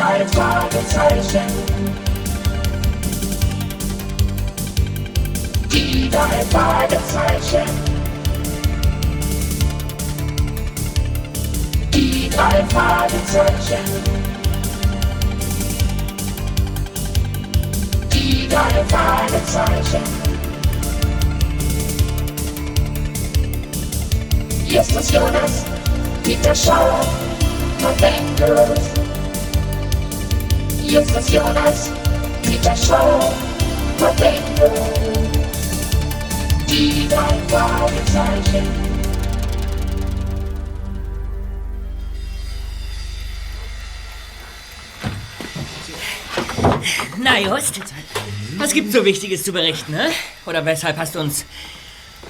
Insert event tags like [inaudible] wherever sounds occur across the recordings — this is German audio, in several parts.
drei Fragezeichen. Die drei Fragezeichen. Die drei Fragezeichen. Die drei Fragezeichen. Justus Jonas, Peter Schauer, Avengers. Justus Jonas, Peter Schauer, Avengers. Die drei Fragezeichen. Na Just, was gibt's so Wichtiges zu berichten, ne? Oder weshalb hast du uns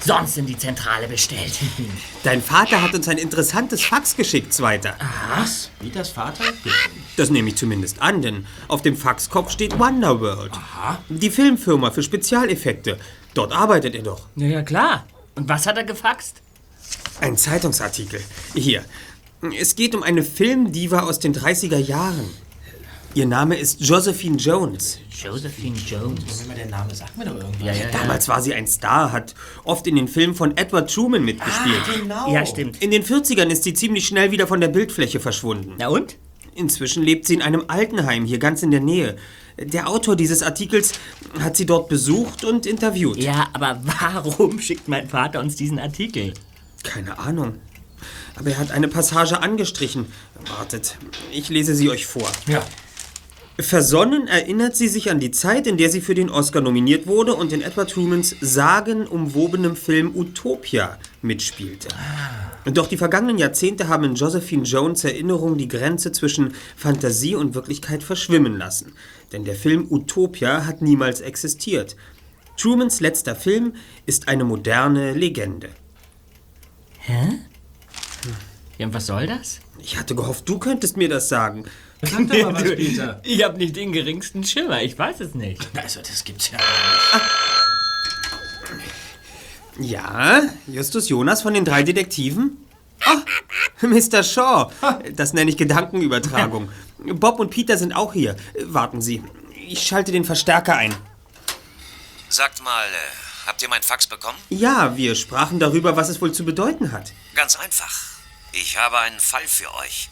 sonst in die Zentrale bestellt? [laughs] Dein Vater hat uns ein interessantes Fax geschickt, Zweiter. Was? Wie das Vater? Das nehme ich zumindest an, denn auf dem Faxkopf steht Wonderworld. Die Filmfirma für Spezialeffekte. Dort arbeitet er doch. Ja, ja, klar. Und was hat er gefaxt? Ein Zeitungsartikel. Hier. Es geht um eine Filmdiva aus den 30er Jahren. Ihr Name ist Josephine Jones. Josephine Jones. Immer der Name sagt mir doch irgendwas. Ja, ja, ja. Damals war sie ein Star, hat oft in den Filmen von Edward Truman mitgespielt. Genau. Ja, stimmt. In den 40ern ist sie ziemlich schnell wieder von der Bildfläche verschwunden. Na und? Inzwischen lebt sie in einem Altenheim hier ganz in der Nähe. Der Autor dieses Artikels hat sie dort besucht und interviewt. Ja, aber warum schickt mein Vater uns diesen Artikel? Keine Ahnung. Aber er hat eine Passage angestrichen. Wartet, ich lese sie euch vor. Ja. Versonnen erinnert sie sich an die Zeit, in der sie für den Oscar nominiert wurde und in Edward Trumans sagenumwobenem Film Utopia mitspielte. Doch die vergangenen Jahrzehnte haben in Josephine Jones Erinnerung die Grenze zwischen Fantasie und Wirklichkeit verschwimmen lassen. Denn der Film Utopia hat niemals existiert. Trumans letzter Film ist eine moderne Legende. Ja, und was soll das? Ich hatte gehofft, du könntest mir das sagen. Sag doch mal was, Peter. Ich habe nicht den geringsten Schimmer, ich weiß es nicht. Also, das gibt's ja gar nicht. Ja, Justus Jonas von den drei Detektiven? Ah, Mr. Shaw. Das nenne ich Gedankenübertragung. [laughs] Bob und Peter sind auch hier. Warten Sie, ich schalte den Verstärker ein. Sagt mal, äh, habt ihr mein Fax bekommen? Ja, wir sprachen darüber, was es wohl zu bedeuten hat. Ganz einfach. Ich habe einen Fall für euch.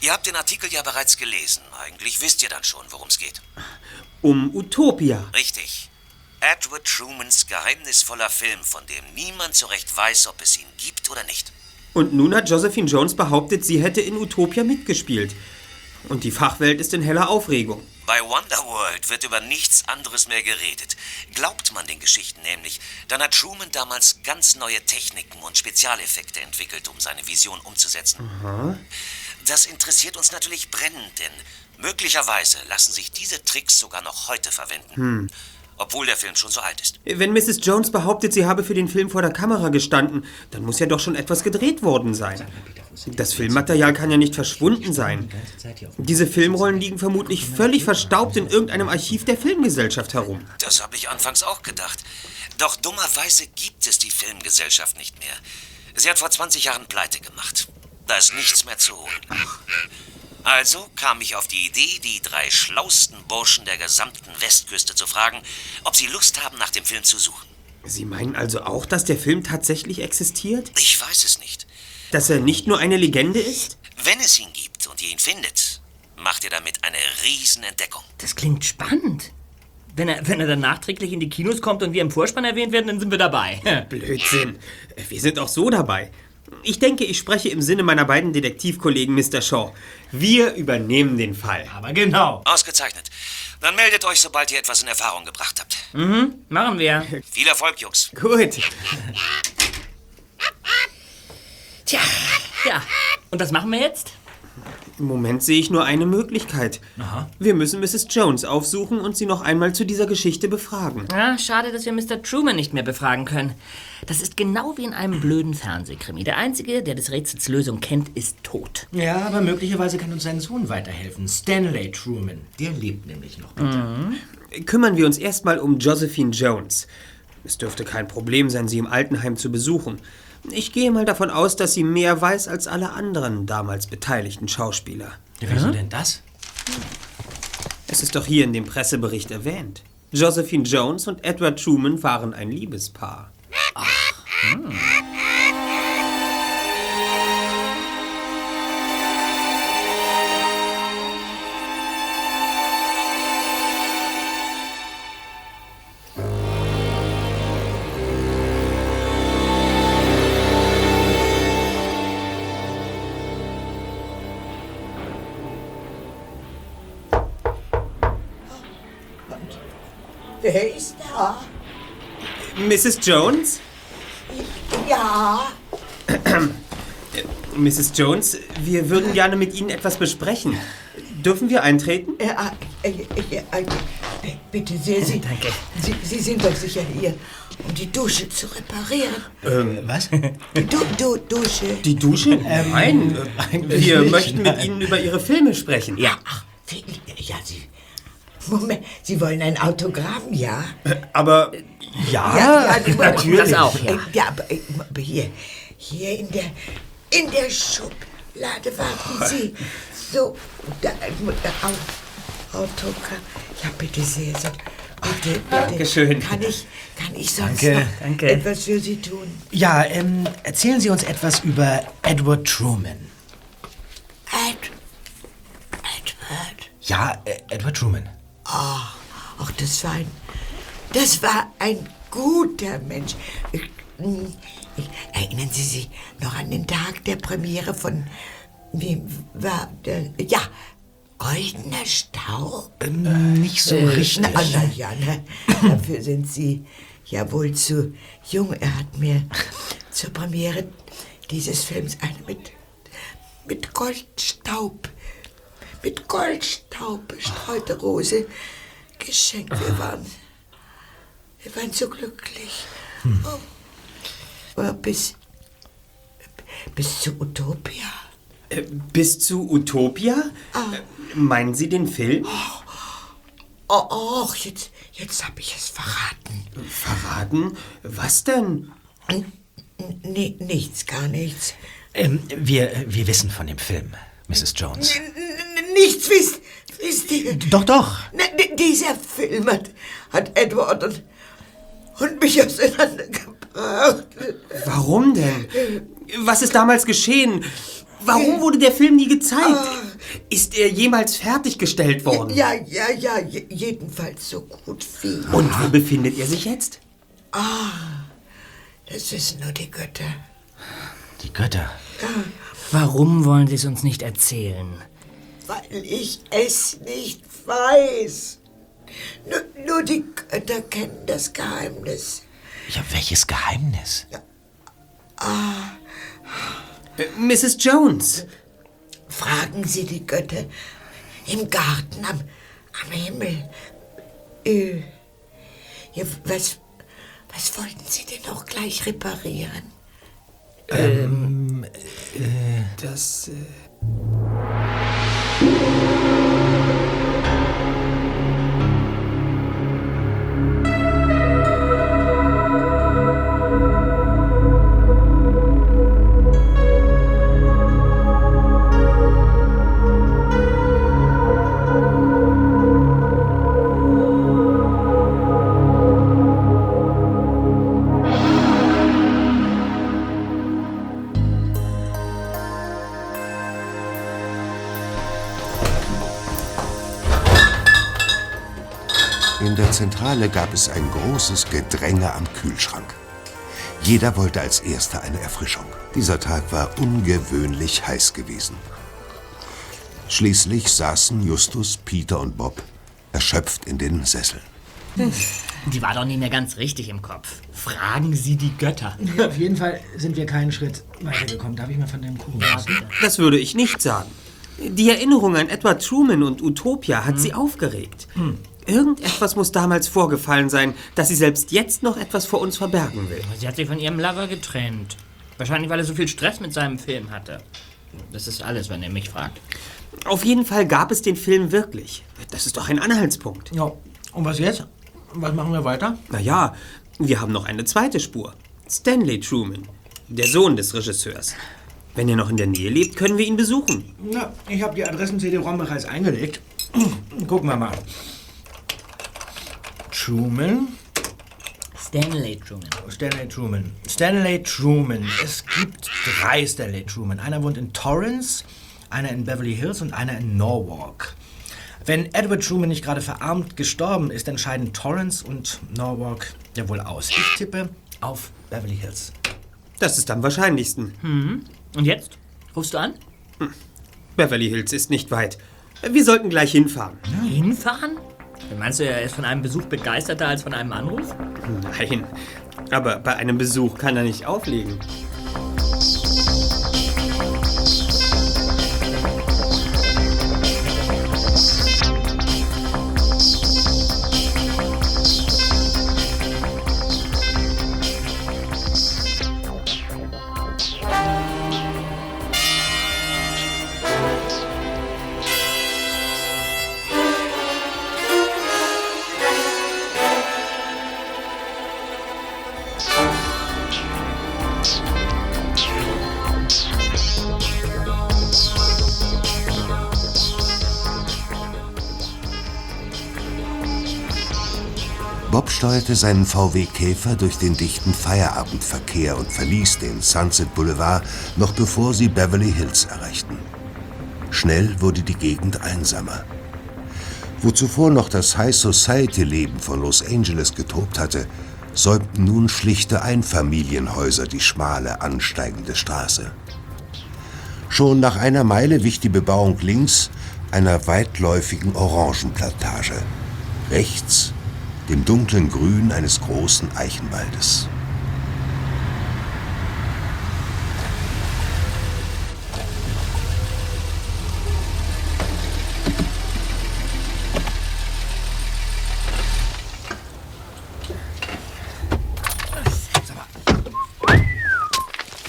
Ihr habt den Artikel ja bereits gelesen. Eigentlich wisst ihr dann schon, worum es geht. Um Utopia. Richtig. Edward Trumans geheimnisvoller Film, von dem niemand so recht weiß, ob es ihn gibt oder nicht. Und nun hat Josephine Jones behauptet, sie hätte in Utopia mitgespielt. Und die Fachwelt ist in heller Aufregung. Bei Wonderworld wird über nichts anderes mehr geredet. Glaubt man den Geschichten nämlich, dann hat Truman damals ganz neue Techniken und Spezialeffekte entwickelt, um seine Vision umzusetzen. Das interessiert uns natürlich brennend, denn möglicherweise lassen sich diese Tricks sogar noch heute verwenden. Obwohl der Film schon so alt ist. Wenn Mrs. Jones behauptet, sie habe für den Film vor der Kamera gestanden, dann muss ja doch schon etwas gedreht worden sein. Das Filmmaterial kann ja nicht verschwunden sein. Diese Filmrollen liegen vermutlich völlig verstaubt in irgendeinem Archiv der Filmgesellschaft herum. Das habe ich anfangs auch gedacht. Doch dummerweise gibt es die Filmgesellschaft nicht mehr. Sie hat vor 20 Jahren pleite gemacht. Da ist nichts mehr zu holen. Also kam ich auf die Idee, die drei schlausten Burschen der gesamten Westküste zu fragen, ob sie Lust haben, nach dem Film zu suchen. Sie meinen also auch, dass der Film tatsächlich existiert? Ich weiß es nicht. Dass er nicht nur eine Legende ist? Wenn es ihn gibt und ihr ihn findet, macht ihr damit eine Riesenentdeckung. Das klingt spannend. Wenn er, wenn er dann nachträglich in die Kinos kommt und wir im Vorspann erwähnt werden, dann sind wir dabei. Blödsinn. Wir sind auch so dabei. Ich denke, ich spreche im Sinne meiner beiden Detektivkollegen Mr. Shaw. Wir übernehmen den Fall. Aber genau. Ausgezeichnet. Dann meldet euch, sobald ihr etwas in Erfahrung gebracht habt. Machen wir. Viel Erfolg, Jungs. Gut. Tja, ja. Und was machen wir jetzt? Im Moment sehe ich nur eine Möglichkeit. Wir müssen Mrs. Jones aufsuchen und sie noch einmal zu dieser Geschichte befragen. Ja, schade, dass wir Mr. Truman nicht mehr befragen können. Das ist genau wie in einem blöden Fernsehkrimi. Der Einzige, der des Rätsels Lösung kennt, ist tot. Ja, aber möglicherweise kann uns sein Sohn weiterhelfen. Stanley Truman. Der lebt nämlich noch, Peter. Kümmern wir uns erstmal um Josephine Jones. Es dürfte kein Problem sein, sie im Altenheim zu besuchen. Ich gehe mal davon aus, dass sie mehr weiß als alle anderen damals beteiligten Schauspieler. Ja, wieso denn das? Es ist doch hier in dem Pressebericht erwähnt. Josephine Jones und Edward Truman waren ein Liebespaar. Wer ist da? Mrs. Jones? Ja, [clears throat] Mrs. Jones, wir würden gerne mit Ihnen etwas besprechen. Dürfen wir eintreten? äh, äh, äh, äh, äh, bitte sehr, Sie, Danke. Sie, Sie sind doch sicher hier, um die Dusche zu reparieren. Was? Die du, du, Dusche. Die Dusche? Nein, äh, eigentlich wir möchten mit. Ihnen über Ihre Filme sprechen. Ja. Ach, ja, Sie. Moment, Sie wollen ein Autogramm, ja? Aber Ja, du- Das auch, ja. Äh, Ja, aber, äh, aber hier, hier in der, in der Schublade, warten Sie. So, da, äh, Au- Autogramm. Ja, bitte sehr, so. Bitte, bitte. Dankeschön. Kann ich, kann ich sonst Danke. noch Danke. etwas für Sie tun? Ja, ähm, erzählen Sie uns etwas über Edward Truman. Ed, Edward. Ja, äh, Edward Truman. Ach, ach, das war ein, das war ein guter Mensch. Ich, hm, ich, erinnern Sie sich noch an den Tag der Premiere von, wie war der, ja, Goldener Staub? Ähm, nicht so richtig. Na, na ja, ne, dafür sind Sie ja wohl zu jung. Er hat mir zur Premiere dieses Films eine mit, mit Goldstaub, mit Goldstaub bestreute Rose geschenkt. Wir waren, wir waren so glücklich. Oh. Aber bis, bis zu Utopia. äh, bis zu Utopia? Äh, Meinen Sie den Film? Oh, och, jetzt, jetzt habe ich es verraten. Verraten? Was denn? N- nichts, gar nichts. Ähm, wir, wir wissen von dem Film, Mrs. Jones. N- Nichts wisst, wisst ihr. Doch, doch. Na, d- dieser Film hat, hat Edward und, und mich auseinandergebracht. Warum denn? Was ist damals geschehen? Warum wurde der Film nie gezeigt? Ist er jemals fertiggestellt worden? Ja, ja, ja, je- jedenfalls so gut wie. Und wo befindet er sich jetzt? Das wissen nur die Götter. Die Götter. Warum wollen Sie es uns nicht erzählen? Weil ich es nicht weiß. Nur, nur die Götter kennen das Geheimnis. Ja, welches Geheimnis? Äh, Mrs. Jones. Fragen Sie die Götter im Garten am, am Himmel. Äh, ja, was, was wollten Sie denn noch gleich reparieren? Das. Äh In Zentrale gab es ein großes Gedränge am Kühlschrank. Jeder wollte als Erster eine Erfrischung. Dieser Tag war ungewöhnlich heiß gewesen. Schließlich saßen Justus, Peter und Bob erschöpft in den Sesseln. Die war doch nicht mehr ganz richtig im Kopf. Fragen Sie die Götter. Auf jeden Fall sind wir keinen Schritt weitergekommen. Darf ich mal von deinem Kuchen essen? Das würde ich nicht sagen. Die Erinnerung an Edward Truman und Utopia hat sie aufgeregt. Irgendetwas muss damals vorgefallen sein, dass sie selbst jetzt noch etwas vor uns verbergen will. Sie hat sich von ihrem Lover getrennt. Wahrscheinlich, weil er so viel Stress mit seinem Film hatte. Das ist alles, wenn er mich fragt. Auf jeden Fall gab es den Film wirklich. Das ist doch ein Anhaltspunkt. Ja, und was jetzt? Was machen wir weiter? Naja, wir haben noch eine zweite Spur. Stanley Truman, der Sohn des Regisseurs. Wenn er noch in der Nähe lebt, können wir ihn besuchen. Na, ich habe die Adressen-CD-ROM bereits eingelegt. Gucken wir mal. Truman, Stanley Truman. Stanley Truman. Stanley Truman. Es gibt drei Stanley Truman. Einer wohnt in Torrance, einer in Beverly Hills und einer in Norwalk. Wenn Edward Truman nicht gerade verarmt gestorben ist, entscheiden Torrance und Norwalk ja wohl aus. Ich tippe auf Beverly Hills. Das ist am wahrscheinlichsten. Und jetzt? Rufst du an? Beverly Hills ist nicht weit. Wir sollten gleich hinfahren. Hinfahren? Meinst du, er ist von einem Besuch begeisterter als von einem Anruf? Nein, aber bei einem Besuch kann er nicht auflegen. Bob steuerte seinen VW Käfer durch den dichten Feierabendverkehr und verließ den Sunset Boulevard noch bevor sie Beverly Hills erreichten. Schnell wurde die Gegend einsamer. Wo zuvor noch das High Society Leben von Los Angeles getobt hatte, säumten nun schlichte Einfamilienhäuser die schmale, ansteigende Straße. Schon nach einer Meile wich die Bebauung links einer weitläufigen Orangenplantage. Rechts dem dunklen Grün eines großen Eichenwaldes.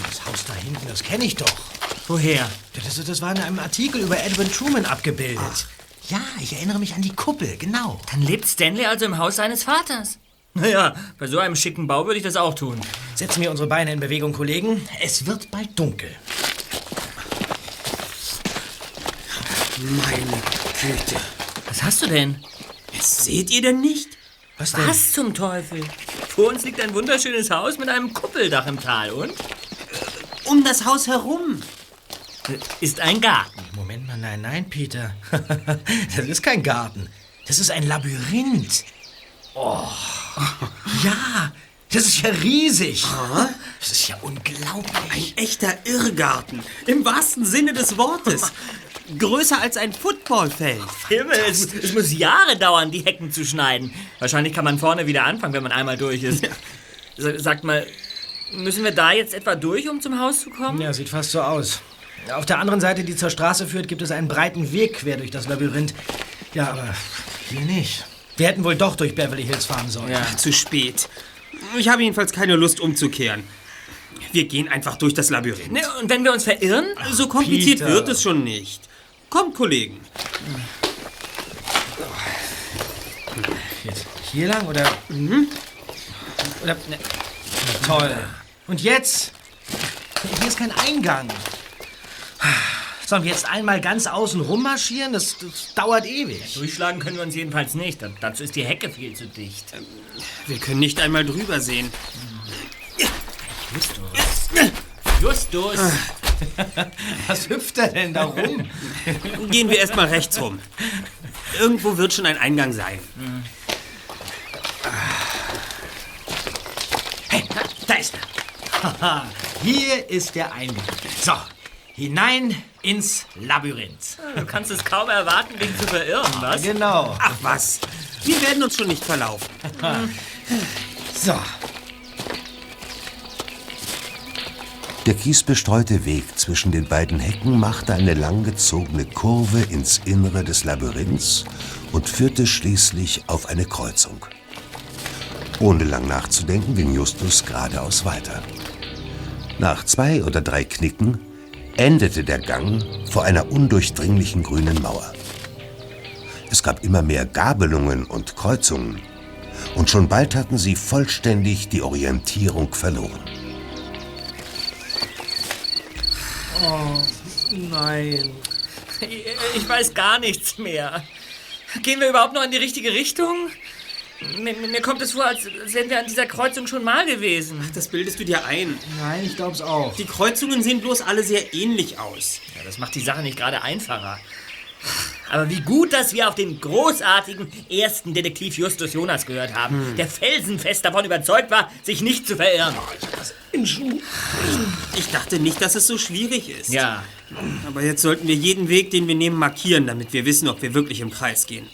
Das Haus da hinten, das kenne ich doch. Woher? Das, das war in einem Artikel über Edwin Truman abgebildet. Ja, ich erinnere mich an die Kuppel, genau. Dann lebt Stanley also im Haus seines Vaters. Naja, bei so einem schicken Bau würde ich das auch tun. Setzen wir unsere Beine in Bewegung, Kollegen. Es wird bald dunkel. Meine Güte. Was hast du denn? Das seht ihr denn nicht? Was denn? Was zum Teufel? Vor uns liegt ein wunderschönes Haus mit einem Kuppeldach im Tal und Um das Haus herum. Ist ein Garten. Moment mal, nein, nein, Peter. [laughs] das ist kein Garten. Das ist ein Labyrinth. Oh. Ja, das ist ja riesig. Das ist ja unglaublich. Ein echter Irrgarten. Im wahrsten Sinne des Wortes. Größer als ein Footballfeld. Himmel, es, es muss Jahre dauern, die Hecken zu schneiden. Wahrscheinlich kann man vorne wieder anfangen, wenn man einmal durch ist. Sa- Sagt mal, müssen wir da jetzt etwa durch, um zum Haus zu kommen? Ja, sieht fast so aus. Auf der anderen Seite, die zur Straße führt, gibt es einen breiten Weg quer durch das Labyrinth. Ja, aber hier nicht. Wir hätten wohl doch durch Beverly Hills fahren sollen. Ja. Zu spät. Ich habe jedenfalls keine Lust umzukehren. Wir gehen einfach durch das Labyrinth. Ne, und wenn wir uns verirren? so kompliziert Peter. wird es schon nicht. Kommt, Kollegen. Jetzt hier lang oder? Oder? Ne. Toll. Und jetzt? Hier ist kein Eingang. Sollen wir jetzt einmal ganz außen rum marschieren? Das, das dauert ewig. Durchschlagen können wir uns jedenfalls nicht. Da- Dazu ist die Hecke viel zu dicht. Wir können nicht einmal drüber sehen. Justus! [laughs] Was hüpft er denn da rum? [laughs] Gehen wir erstmal rechts rum. Irgendwo wird schon ein Eingang sein. Hey, da, da ist er. [laughs] Hier ist der Eingang. So, hinein ins Labyrinth. Du kannst es kaum erwarten, dich zu verirren, was? Genau. Ach was, wir werden uns schon nicht verlaufen. [laughs] So, Der kiesbestreute Weg zwischen den beiden Hecken machte eine langgezogene Kurve ins Innere des Labyrinths und führte schließlich auf eine Kreuzung. Ohne lang nachzudenken ging Justus geradeaus weiter. Nach zwei oder drei Knicken endete der Gang vor einer undurchdringlichen grünen Mauer. Es gab immer mehr Gabelungen und Kreuzungen, und schon bald hatten sie vollständig die Orientierung verloren. Nein. Ich weiß gar nichts mehr. Gehen wir überhaupt noch in die richtige Richtung? Mir, mir kommt es vor, als wären wir an dieser Kreuzung schon mal gewesen. Das bildest du dir ein. Nein, ich glaub's auch. Die Kreuzungen sehen bloß alle sehr ähnlich aus. Ja, das macht die Sache nicht gerade einfacher. Aber wie gut, dass wir auf den großartigen ersten Detektiv Justus Jonas gehört haben, der felsenfest davon überzeugt war, sich nicht zu verirren. Ich dachte nicht, dass es so schwierig ist. Ja, Aber jetzt sollten wir jeden Weg, den wir nehmen, markieren, damit wir wissen, ob wir wirklich im Kreis gehen.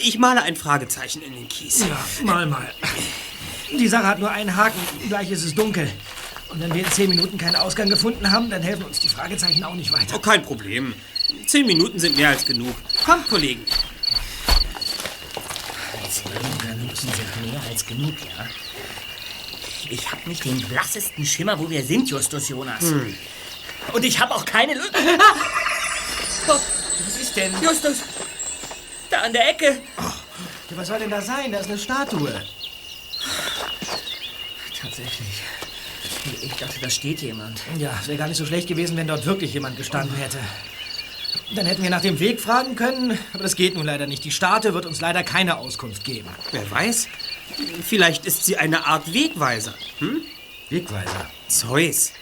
Ich male ein Fragezeichen in den Kies. Ja, mal, mal. Die Sache hat nur einen Haken. Gleich ist es dunkel. Und wenn wir in zehn Minuten keinen Ausgang gefunden haben, dann helfen uns die Fragezeichen auch nicht weiter. Oh, kein Problem. Zehn Minuten sind mehr als genug. Kommt, Kollegen. zehn Minuten sind mehr als genug, ja. Ich habe nicht den blassesten Schimmer, wo wir sind, Justus Jonas. Und ich habe auch keine Lust. Ah! Oh, Was ist denn? Justus, da an der Ecke. Ja, was soll denn da sein? Da ist eine Statue. Tatsächlich. Ich dachte, da steht jemand. Ja, es wäre gar nicht so schlecht gewesen, wenn dort wirklich jemand gestanden hätte. Dann hätten wir nach dem Weg fragen können, aber das geht nun leider nicht. Die Statue wird uns leider keine Auskunft geben. Wer weiß? Vielleicht ist sie eine Art Wegweiser. Hm? Wegweiser. Zeus.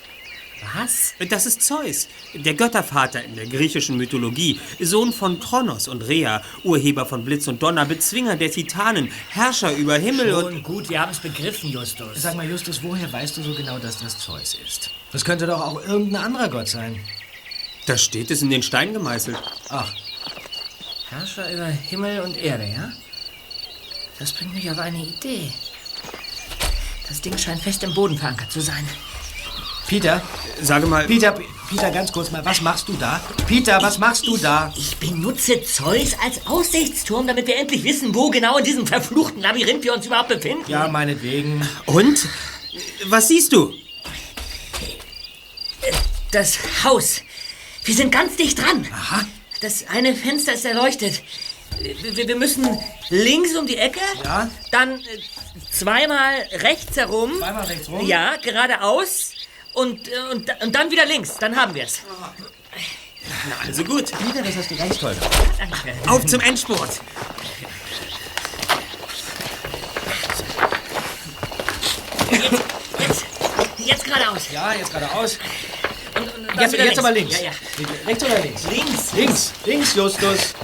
Was? Das ist Zeus, der Göttervater in der griechischen Mythologie, Sohn von Kronos und Rhea, Urheber von Blitz und Donner, Bezwinger der Titanen, Herrscher über Himmel und... Schon gut, wir haben es begriffen, Justus. Sag mal, Justus, woher weißt du so genau, dass das Zeus ist? Das könnte doch auch irgendein anderer Gott sein. Da steht es in den Stein gemeißelt. Ach, Herrscher über Himmel und Erde, ja? Das bringt mich auf eine Idee. Das Ding scheint fest im Boden verankert zu sein. Peter, Sage mal, Peter, Peter, ganz kurz mal, was machst du da? Peter, was machst du da? Ich benutze Zeus als Aussichtsturm, damit wir endlich wissen, wo genau in diesem verfluchten Labyrinth wir uns überhaupt befinden. Ja, meinetwegen. und? Was siehst du? Das Haus. Wir sind ganz dicht dran. Aha. Das eine Fenster ist erleuchtet. Wir, wir müssen links um die Ecke. Ja. Dann äh, zweimal rechts herum. Zweimal rechts rum? Ja, geradeaus. Und, äh, und, und dann wieder links. Dann haben wir es. Na, also gut. Peter, das hast du ganz toll gemacht. Danke. Auf zum Endspurt. Jetzt, jetzt, jetzt geradeaus. Ja, jetzt geradeaus. Und, und Jetzt, wieder jetzt aber links. Ja, ja. Rechts oder links? Links. Links, links, Justus.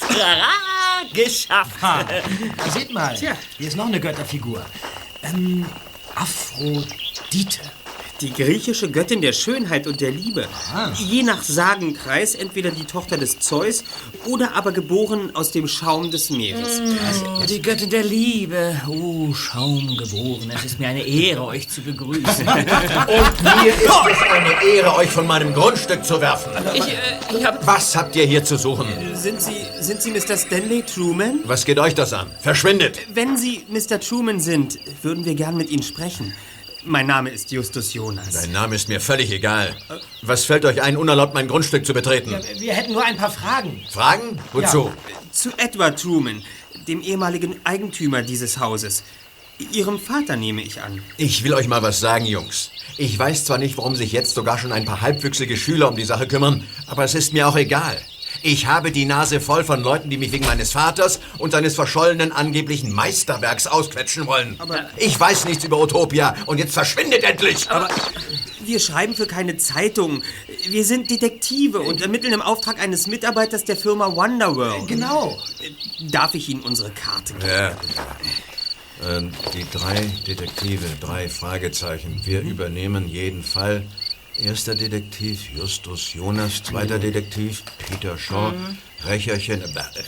Trara, geschafft. Seht mal, hier ist noch eine Götterfigur. Ähm, Aphrodite. Die griechische Göttin der Schönheit und der Liebe. Je nach Sagenkreis entweder die Tochter des Zeus oder aber geboren aus dem Schaum des Meeres. Oh, die Göttin der Liebe. Oh, Schaumgeboren. Es ist mir eine Ehre, euch zu begrüßen. [laughs] Mir ist es eine Ehre, euch von meinem Grundstück zu werfen. Ich, äh, ich hab... Was habt ihr hier zu suchen? Sind Sie, sind Sie Mr. Stanley Truman? Was geht euch das an? Verschwindet! Wenn Sie Mr. Truman sind, würden wir gern mit Ihnen sprechen. Mein Name ist Justus Jonas. Dein Name ist mir völlig egal. Was fällt euch ein, unerlaubt mein Grundstück zu betreten? Wir hätten nur ein paar Fragen. Fragen? Wozu? Zu Edward Truman, dem ehemaligen Eigentümer dieses Hauses. Ihrem Vater nehme ich an. Ich will euch mal was sagen, Jungs. Ich weiß zwar nicht, warum sich jetzt sogar schon ein paar halbwüchsige Schüler um die Sache kümmern, aber es ist mir auch egal. Ich habe die Nase voll von Leuten, die mich wegen meines Vaters und seines verschollenen angeblichen Meisterwerks ausquetschen wollen. ich weiß nichts über Utopia und jetzt verschwindet endlich! Aber wir schreiben für keine Zeitung. Wir sind Detektive und ermitteln im Auftrag eines Mitarbeiters der Firma Wonderworld. Genau. Darf ich Ihnen unsere Karte geben? Ja. Ähm, die drei Detektive, drei Fragezeichen. Wir übernehmen jeden Fall. Erster Detektiv Justus Jonas, zweiter Detektiv Peter Shaw, Recherchen, äh,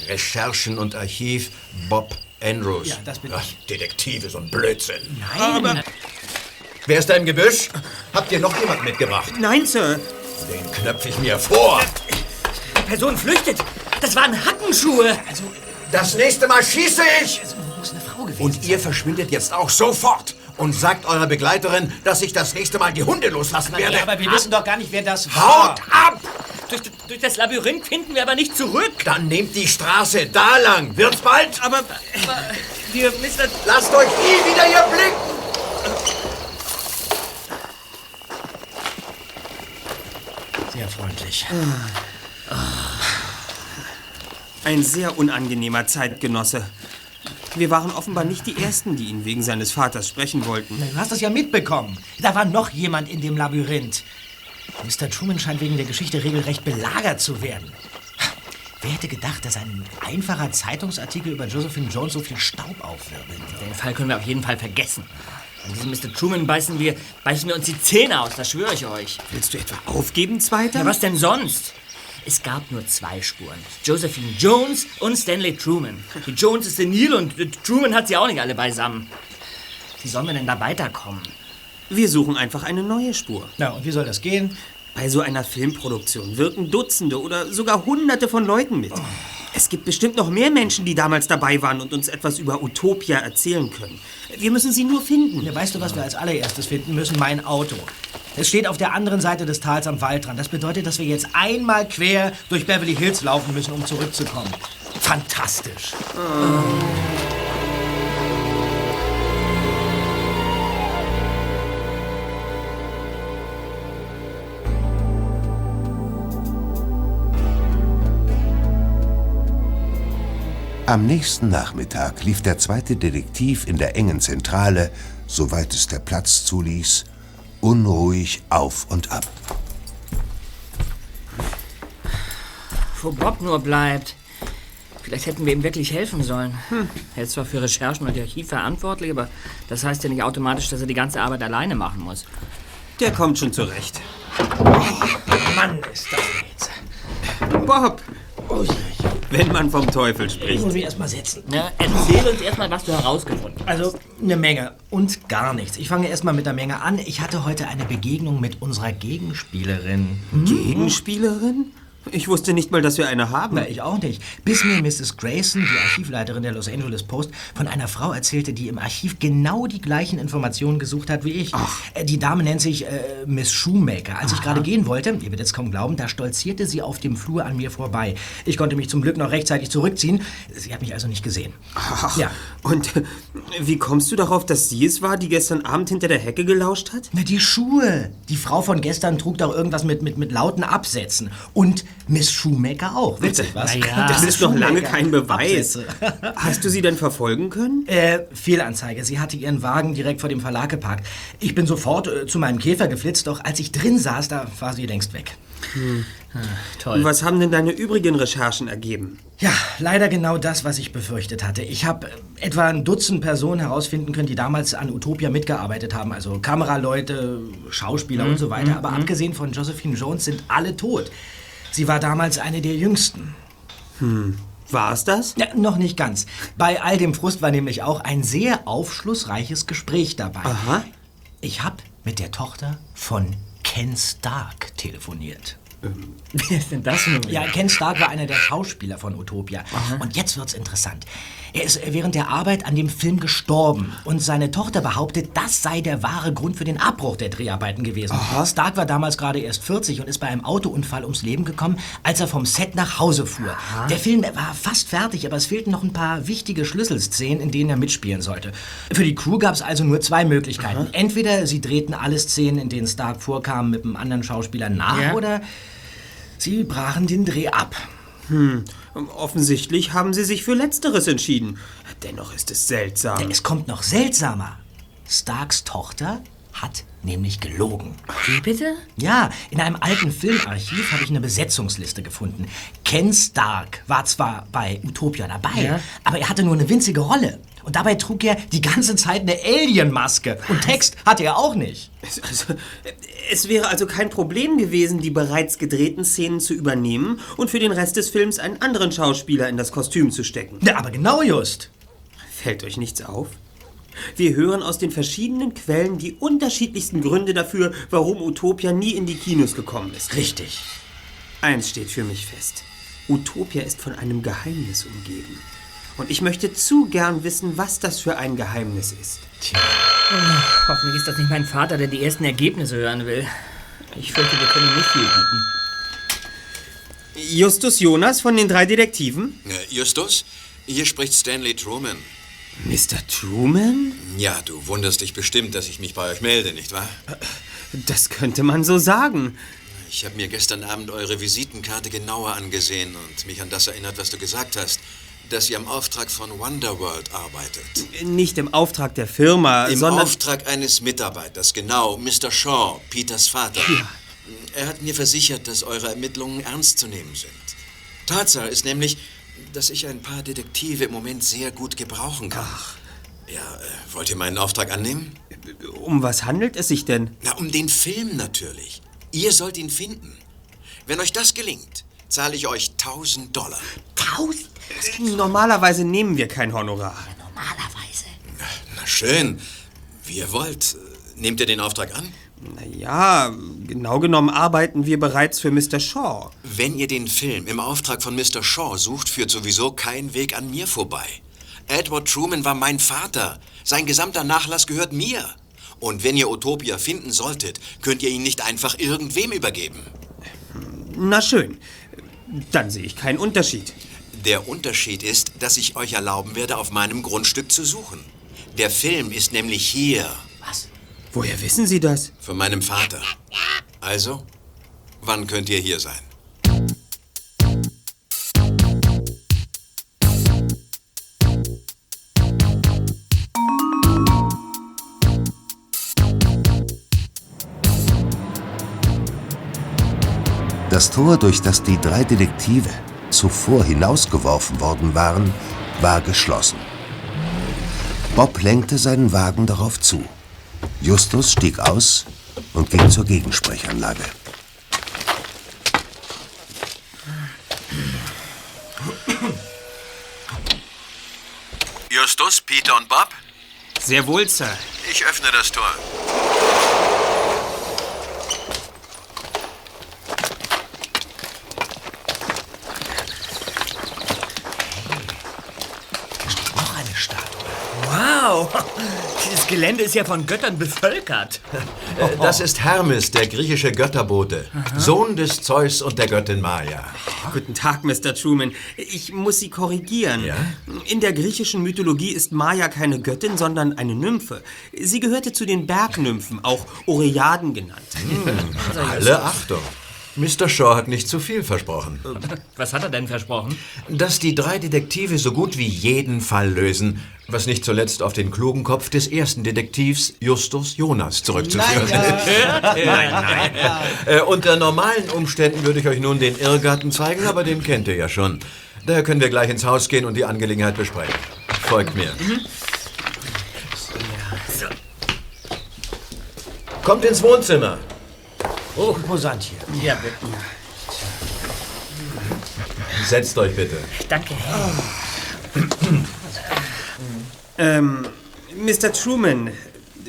Recherchen und Archiv Bob Andrews. Ja, das bin Ach, ich. Detektive, so ein Blödsinn. Aber Wer ist da im Gebüsch? Habt ihr noch jemanden mitgebracht? nein, Sir. Den knöpfe ich mir vor. Die Person flüchtet. Das waren Hackenschuhe. Das nächste Mal schieße ich! Muss eine Frau gewesen Und ihr verschwindet jetzt auch sofort und sagt eurer Begleiterin, dass ich das nächste Mal die Hunde loslassen werde. Ja, aber wir wissen doch gar nicht, wer das war. Haut ab! Durch, durch das Labyrinth finden wir aber nicht zurück. Dann nehmt die Straße da lang. Wird's bald? Aber Wir, Mr. Lasst euch nie wieder hier blicken! Sehr freundlich. Ein sehr unangenehmer Zeitgenosse. Wir waren offenbar nicht die Ersten, die ihn wegen seines Vaters sprechen wollten. Na, Du hast das ja mitbekommen. Da war noch jemand in dem Labyrinth. Mr. Truman scheint wegen der Geschichte regelrecht belagert zu werden. Wer hätte gedacht, dass ein einfacher Zeitungsartikel über Josephine Jones so viel Staub aufwirbelt? Den Fall können wir auf jeden Fall vergessen. An diesem Mr. Truman beißen wir, beißen wir uns die Zähne aus, das schwöre ich euch. Willst du etwa aufgeben, Zweiter? Ja, was denn sonst? Es gab nur zwei Spuren. Josephine Jones und Stanley Truman. Die Jones ist senil und Truman hat sie auch nicht alle beisammen. Wie sollen wir denn da weiterkommen? Wir suchen einfach eine neue Spur. Na, und wie soll das gehen? Bei so einer Filmproduktion wirken Dutzende oder sogar Hunderte von Leuten mit. Es gibt bestimmt noch mehr Menschen, die damals dabei waren und uns etwas über Utopia erzählen können. Wir müssen sie nur finden. Ja, weißt du, was wir als allererstes finden müssen? Mein Auto. Es steht auf der anderen Seite des Tals am Waldrand. Das bedeutet, dass wir jetzt einmal quer durch Beverly Hills laufen müssen, um zurückzukommen. Fantastisch. Am nächsten Nachmittag lief der zweite Detektiv in der engen Zentrale, soweit es der Platz zuließ, unruhig auf und ab. Wo Bob nur bleibt. Vielleicht hätten wir ihm wirklich helfen sollen. Hm. Er ist zwar für Recherchen und Archiv verantwortlich, aber das heißt ja nicht automatisch, dass er die ganze Arbeit alleine machen muss. Der kommt schon zurecht. Mann, ist das jetzt. Bob! Wenn man vom Teufel Ich spricht. muss mich erst mal setzen. Na, erzähl uns erstmal, was du herausgefunden hast. Also eine Menge und gar nichts. Ich fange erst mal mit der Menge an. Ich hatte heute eine Begegnung mit unserer Gegenspielerin. Gegenspielerin? Ich wusste nicht mal, dass wir eine haben. Na, ich auch nicht. Bis mir Mrs. Grayson, die Archivleiterin der Los Angeles Post, von einer Frau erzählte, die im Archiv genau die gleichen Informationen gesucht hat wie ich. Äh, Die Dame nennt sich äh, Miss Shoemaker. Als ich gerade gehen wollte, ihr werdet es kaum glauben, da stolzierte sie auf dem Flur an mir vorbei. Ich konnte mich zum Glück noch rechtzeitig zurückziehen. Sie hat mich also nicht gesehen. Ach, Ja. Und äh, wie kommst du darauf, dass sie es war, die gestern Abend hinter der Hecke gelauscht hat? Na, die Schuhe. Die Frau von gestern trug doch irgendwas mit, mit, mit lauten Absätzen. Und Miss Shoemaker auch. Witzig, was? Ja. Das ist noch lange kein Beweis. Absätze. [laughs] Hast du sie denn verfolgen können? Äh, Fehlanzeige. Sie hatte ihren Wagen direkt vor dem Verlag geparkt. Ich bin sofort äh, zu meinem Käfer geflitzt, doch als ich drin saß, da war sie längst weg. Toll. Und was haben denn deine übrigen Recherchen ergeben? Ja, leider genau das, was ich befürchtet hatte. Ich habe äh, etwa ein Dutzend Personen herausfinden können, die damals an Utopia mitgearbeitet haben. Also Kameraleute, Schauspieler und so weiter. Aber abgesehen von Josephine Jones sind alle tot. Sie war damals eine der jüngsten. War es das? Ja, noch nicht ganz. Bei all dem Frust war nämlich auch ein sehr aufschlussreiches Gespräch dabei. Aha. Ich habe mit der Tochter von Ken Stark telefoniert. Wie ist denn das nun? Ja, Ken Stark war einer der Schauspieler von Utopia. Und jetzt wird's interessant. Er ist während der Arbeit an dem Film gestorben. Und seine Tochter behauptet, das sei der wahre Grund für den Abbruch der Dreharbeiten gewesen. Stark war damals gerade erst 40 und ist bei einem Autounfall ums Leben gekommen, als er vom Set nach Hause fuhr. Der Film war fast fertig, aber es fehlten noch ein paar wichtige Schlüsselszenen, in denen er mitspielen sollte. Für die Crew gab es also nur zwei Möglichkeiten. Entweder sie drehten alle Szenen, in denen Stark vorkam, mit einem anderen Schauspieler nach, Ja. oder sie brachen den Dreh ab. Offensichtlich haben sie sich für Letzteres entschieden. Dennoch ist es seltsam. Es kommt noch seltsamer. Starks Tochter hat nämlich gelogen. Wie bitte? Ja, in einem alten Filmarchiv habe ich eine Besetzungsliste gefunden. Ken Stark war zwar bei Utopia dabei, Ja. aber er hatte nur eine winzige Rolle. Und dabei trug er die ganze Zeit eine Alien-Maske. Und Text hatte er auch nicht. Es- Also, es wäre also kein Problem gewesen, die bereits gedrehten Szenen zu übernehmen und für den Rest des Films einen anderen Schauspieler in das Kostüm zu stecken. Ja, aber genau just. Fällt euch nichts auf? Wir hören aus den verschiedenen Quellen die unterschiedlichsten Gründe dafür, warum Utopia nie in die Kinos gekommen ist. Richtig. Eins steht für mich fest. Utopia ist von einem Geheimnis umgeben. Und ich möchte zu gern wissen, was das für ein Geheimnis ist. Hoffentlich ist das nicht mein Vater, der die ersten Ergebnisse hören will. Ich fürchte, wir können ihm nicht viel bieten. Justus Jonas von den drei Detektiven? Äh, Justus, hier spricht Stanley Truman. Mr. Truman? Ja, du wunderst dich bestimmt, dass ich mich bei euch melde, nicht wahr? Das könnte man so sagen. Ich habe mir gestern Abend eure Visitenkarte genauer angesehen und mich an das erinnert, was du gesagt hast. Dass ihr im Auftrag von Wonderworld arbeitet. Nicht im Auftrag der Firma, Im sondern... Auftrag eines Mitarbeiters, genau. Mr. Shaw, Peters Vater. Er hat mir versichert, dass eure Ermittlungen ernst zu nehmen sind. Tatsache ist nämlich, dass ich ein paar Detektive im Moment sehr gut gebrauchen kann. Ja, äh, wollt ihr meinen Auftrag annehmen? Um was handelt es sich denn? Na, um den Film natürlich. Ihr sollt ihn finden. Wenn euch das gelingt, zahle ich euch 1000 Dollar. Tausend? Normalerweise nehmen wir kein Honorar. Normalerweise. Na schön, wie ihr wollt. Nehmt ihr den Auftrag an? Ja, genau genommen arbeiten wir bereits für Mr. Shaw. Wenn ihr den Film im Auftrag von Mr. Shaw sucht, führt sowieso kein Weg an mir vorbei. Edward Truman war mein Vater. Sein gesamter Nachlass gehört mir. Und wenn ihr Utopia finden solltet, könnt ihr ihn nicht einfach irgendwem übergeben. Na schön. Dann sehe ich keinen Unterschied. Der Unterschied ist, dass ich euch erlauben werde, auf meinem Grundstück zu suchen. Der Film ist nämlich hier. Was? Woher wissen Sie das? Von meinem Vater. Also, wann könnt ihr hier sein? Das Tor, durch das die drei Detektive zuvor hinausgeworfen worden waren, war geschlossen. Bob lenkte seinen Wagen darauf zu. Justus stieg aus und ging zur Gegensprechanlage. Justus, Peter und Bob? Sehr wohl, Sir. Ich öffne das Tor. Noch eine Statue. Wow, dieses Gelände ist ja von Göttern bevölkert. [laughs] Äh, Das ist Hermes, der griechische Götterbote. Sohn des Zeus und der Göttin Maya. Guten Tag, Mr. Truman. Ich muss Sie korrigieren. Ja? In der griechischen Mythologie ist Maya keine Göttin, sondern eine Nymphe. Sie gehörte zu den Bergnymphen, auch Oreaden genannt. Alle Achtung. Mr. Shaw hat nicht zu viel versprochen. Was hat er denn versprochen? Dass die drei Detektive so gut wie jeden Fall lösen, was nicht zuletzt auf den klugen Kopf des ersten Detektivs Justus Jonas zurückzuführen ist. [laughs] Äh, unter normalen Umständen würde ich euch nun den Irrgarten zeigen, aber den kennt ihr ja schon. Daher können wir gleich ins Haus gehen und die Angelegenheit besprechen. Folgt mir. Kommt ins Wohnzimmer. Oh, imposant hier. Ja, bitte. Setzt euch bitte. Danke. Ähm, Mr. Truman,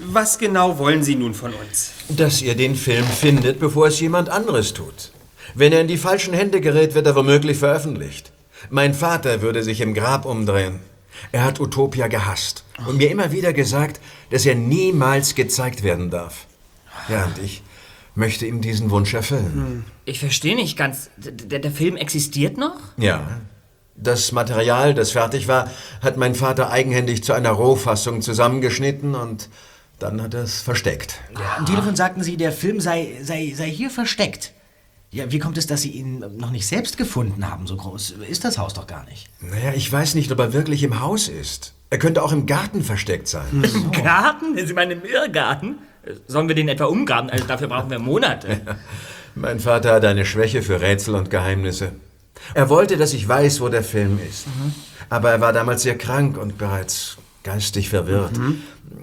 was genau wollen Sie nun von uns? Dass ihr den Film findet, bevor es jemand anderes tut. Wenn er in die falschen Hände gerät, wird er womöglich veröffentlicht. Mein Vater würde sich im Grab umdrehen. Er hat Utopia gehasst und mir immer wieder gesagt, dass er niemals gezeigt werden darf. Ja, und ich möchte ihm diesen Wunsch erfüllen. Ich verstehe nicht ganz. Der, der Film existiert noch? Ja. Das Material, das fertig war, hat mein Vater eigenhändig zu einer Rohfassung zusammengeschnitten und dann hat er es versteckt. Am Telefon sagten Sie, der Film sei, sei, sei hier versteckt. Ja, wie kommt es, dass Sie ihn noch nicht selbst gefunden haben? So groß ist das Haus doch gar nicht. Naja, ich weiß nicht, ob er wirklich im Haus ist. Er könnte auch im Garten versteckt sein. Im Garten? Sie meinen im Irrgarten? Sollen wir den etwa umgraben? Also dafür brauchen wir Monate. [laughs] Mein Vater hat eine Schwäche für Rätsel und Geheimnisse. Er wollte, dass ich weiß, wo der Film ist. Aber er war damals sehr krank und bereits geistig verwirrt.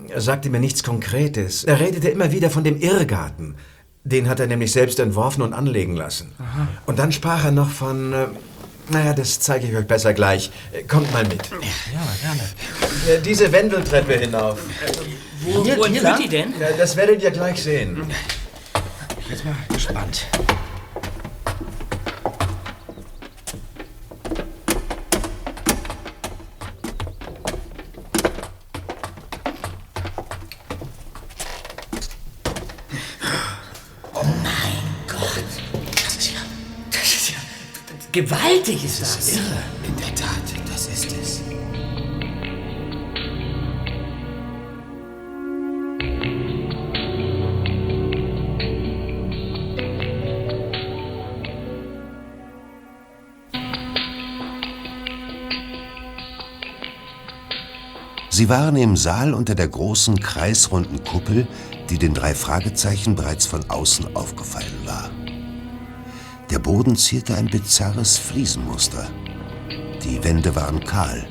Er sagte mir nichts Konkretes. Er redete immer wieder von dem Irrgarten. Den hat er nämlich selbst entworfen und anlegen lassen. Und dann sprach er noch von... Äh, naja, das zeige ich euch besser gleich. Äh, Kommt mal mit. Ja, gerne. Äh, Diese Wendeltreppe hinauf. Wo, Hier- wohin hier führt lang? die denn? Ja, das werdet ihr gleich sehen. Jetzt mal gespannt. Gewaltig ist das. In der Tat, Sie waren im Saal unter der großen kreisrunden Kuppel, die den drei Fragezeichen bereits von außen aufgefallen war. Der Boden zierte ein bizarres Fliesenmuster. Die Wände waren kahl.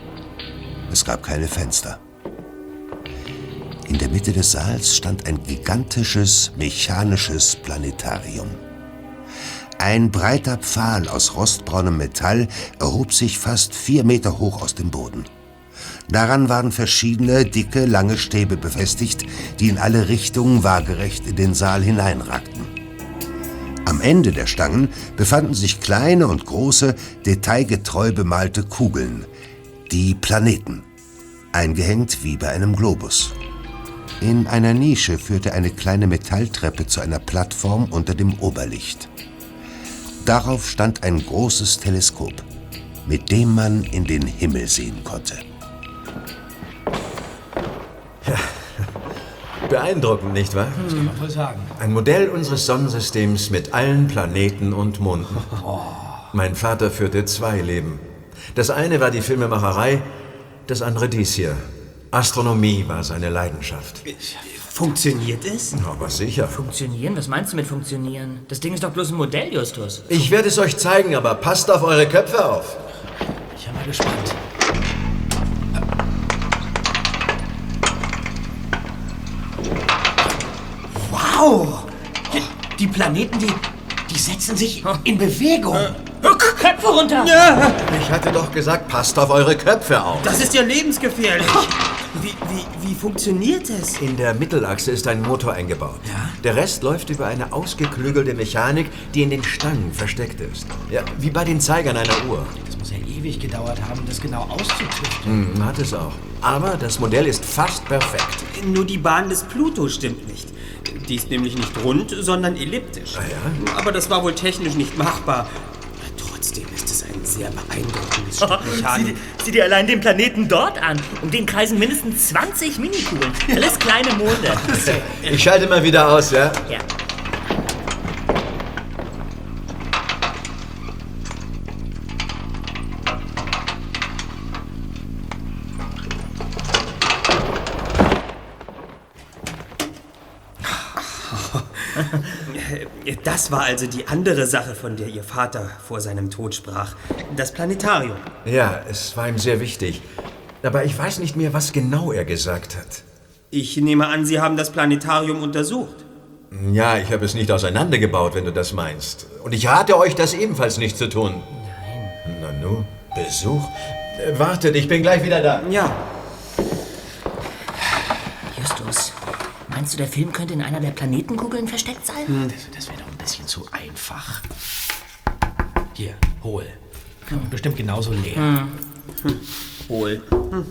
Es gab keine Fenster. In der Mitte des Saals stand ein gigantisches, mechanisches Planetarium. Ein breiter Pfahl aus rostbraunem Metall erhob sich fast vier Meter hoch aus dem Boden. Daran waren verschiedene, dicke, lange Stäbe befestigt, die in alle Richtungen waagerecht in den Saal hineinragten. Am Ende der Stangen befanden sich kleine und große, detailgetreu bemalte Kugeln, die Planeten, eingehängt wie bei einem Globus. In einer Nische führte eine kleine Metalltreppe zu einer Plattform unter dem Oberlicht. Darauf stand ein großes Teleskop, mit dem man in den Himmel sehen konnte. Beeindruckend, nicht wahr? Das kann man wohl sagen. Ein Modell unseres Sonnensystems mit allen Planeten und Monden. Mein Vater führte zwei Leben. Das eine war die Filmemacherei, das andere dies hier. Astronomie war seine Leidenschaft. Funktioniert es? Aber sicher. Funktionieren? Was meinst du mit funktionieren? Das Ding ist doch bloß ein Modell, Justus. Ich werde es euch zeigen, aber passt auf eure Köpfe auf. Ich bin mal gespannt. Wow! Die Planeten, die, die setzen sich in Bewegung. Köpfe runter! Ich hatte doch gesagt, passt auf eure Köpfe auf. Das ist ja lebensgefährlich. Wie, wie, wie funktioniert es? In der Mittelachse ist ein Motor eingebaut. Der Rest läuft über eine ausgeklügelte Mechanik, die in den Stangen versteckt ist. Ja, wie bei den Zeigern einer Uhr. Das muss ja ewig gedauert haben, das genau auszutüfteln. Hm, hat es auch. Aber das Modell ist fast perfekt. Nur die Bahn des Pluto stimmt nicht. Die ist nämlich nicht rund, sondern elliptisch. Ah ja? Aber das war wohl technisch nicht machbar. Trotzdem ist es ein sehr beeindruckendes Stück Sieh, Mechanik. sieh dir allein den Planeten dort an. Um den kreisen mindestens 20 Minikugeln. Alles kleine Monde. Ich schalte mal wieder aus, ja? Ja. Das war also die andere Sache, von der Ihr Vater vor seinem Tod sprach. Das Planetarium. Ja, es war ihm sehr wichtig. Aber ich weiß nicht mehr, was genau er gesagt hat. Ich nehme an, Sie haben das Planetarium untersucht. Ja, ich habe es nicht auseinandergebaut, wenn du das meinst. Und ich rate euch, das ebenfalls nicht zu tun. Nein. Na nu, Besuch? Äh, wartet, ich bin gleich wieder da. Ja, Justus, meinst du, der Film könnte in einer der Planetenkugeln versteckt sein? Das, das wäre doch bisschen zu einfach. Hier, hol. Bestimmt genauso leer. hohl. Hm.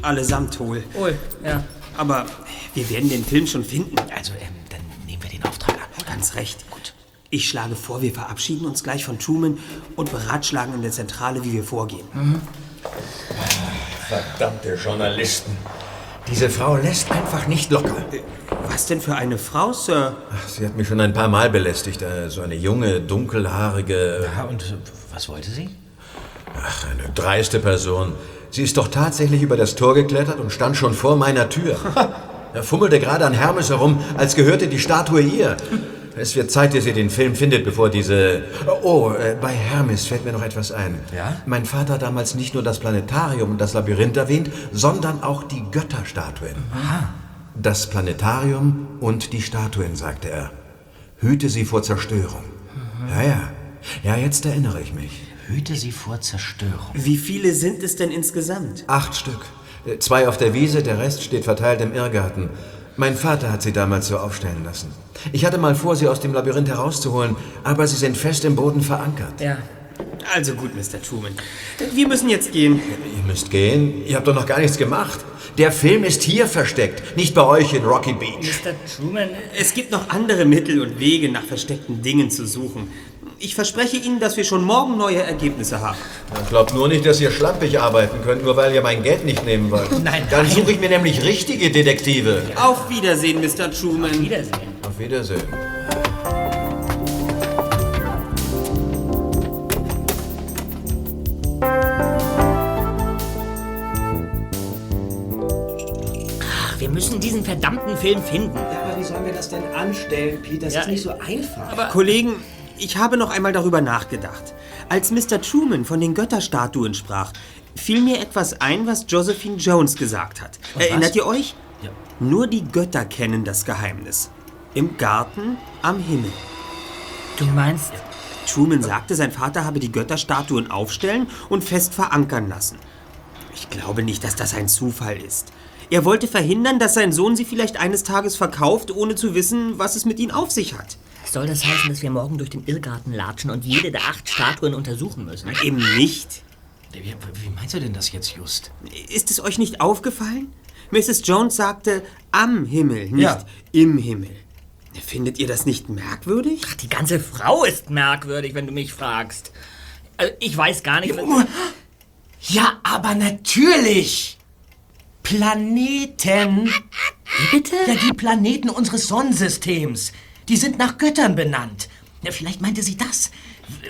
Allesamt hohl. Wohl, ja. Aber wir werden den Film schon finden. Also, ähm, dann nehmen wir den Auftrag an. oder? Ganz recht. Gut. Ich schlage vor, wir verabschieden uns gleich von Truman und beratschlagen in der Zentrale, wie wir vorgehen. Verdammte Journalisten. Diese Frau lässt einfach nicht locker. Was denn für eine Frau, Sir? Ach, sie hat mich schon ein paar Mal belästigt. Äh, So eine junge, dunkelhaarige, Ja, und äh, was wollte sie? ach, eine dreiste Person. Sie ist doch tatsächlich über das Tor geklettert und stand schon vor meiner Tür. [laughs] Er fummelte gerade an Hermes herum, als gehörte die Statue ihr. Es wird Zeit, dass ihr den Film findet, bevor diese... Oh, äh, bei Hermes fällt mir noch etwas ein. Ja? Mein Vater hat damals nicht nur das Planetarium und das Labyrinth erwähnt, sondern auch die Götterstatuen. Das Planetarium und die Statuen, sagte er. Hüte sie vor Zerstörung. Ja, ja. Ja, jetzt erinnere ich mich. Hüte sie vor Zerstörung. Wie viele sind es denn insgesamt? Acht Stück. Äh, Zwei auf der Wiese, der Rest steht verteilt im Irrgarten. Mein Vater hat sie damals so aufstellen lassen. Ich hatte mal vor, sie aus dem Labyrinth herauszuholen, aber sie sind fest im Boden verankert. Ja. Also gut, Mr. Truman. Wir müssen jetzt gehen. Ihr müsst gehen. Ihr habt doch noch gar nichts gemacht. Der Film ist hier versteckt, nicht bei euch in Rocky Beach. Mr. Truman, Es gibt noch andere Mittel und Wege, nach versteckten Dingen zu suchen. Ich verspreche Ihnen, dass wir schon morgen neue Ergebnisse haben. Glaubt nur nicht, dass ihr schlampig arbeiten könnt, nur weil ihr mein Geld nicht nehmen wollt. [laughs] Nein, Dann nein. suche ich mir nämlich richtige Detektive. Auf Wiedersehen, Mr. Truman. Wiedersehen. Auf Wiedersehen. müssen diesen verdammten Film finden. Aber wie sollen wir das denn anstellen, Pete? Das Ja, ist nicht so einfach. Kollegen, ich habe noch einmal darüber nachgedacht. Als Mr. Truman von den Götterstatuen sprach, fiel mir etwas ein, was Josephine Jones gesagt hat. Erinnert ihr euch? Ja. Nur die Götter kennen das Geheimnis. Im Garten am Himmel. Du meinst, Truman sagte, sein Vater habe die Götterstatuen aufstellen und fest verankern lassen. Ich glaube nicht, dass das ein Zufall ist. Er wollte verhindern, dass sein Sohn sie vielleicht eines Tages verkauft, ohne zu wissen, was es mit ihnen auf sich hat. Soll das heißen, dass wir morgen durch den Irrgarten latschen und jede der acht Statuen untersuchen müssen? Eben nicht. Wie, wie meinst du denn das jetzt just? Ist es euch nicht aufgefallen? Mrs. Jones sagte am Himmel, nicht Ja. im Himmel. Findet ihr das nicht merkwürdig? Die ganze Frau ist merkwürdig, wenn du mich fragst. Also, ich weiß gar nicht. Ja, aber natürlich! Planeten! Wie bitte? Ja, die Planeten unseres Sonnensystems. Die sind nach Göttern benannt. Vielleicht meinte sie das.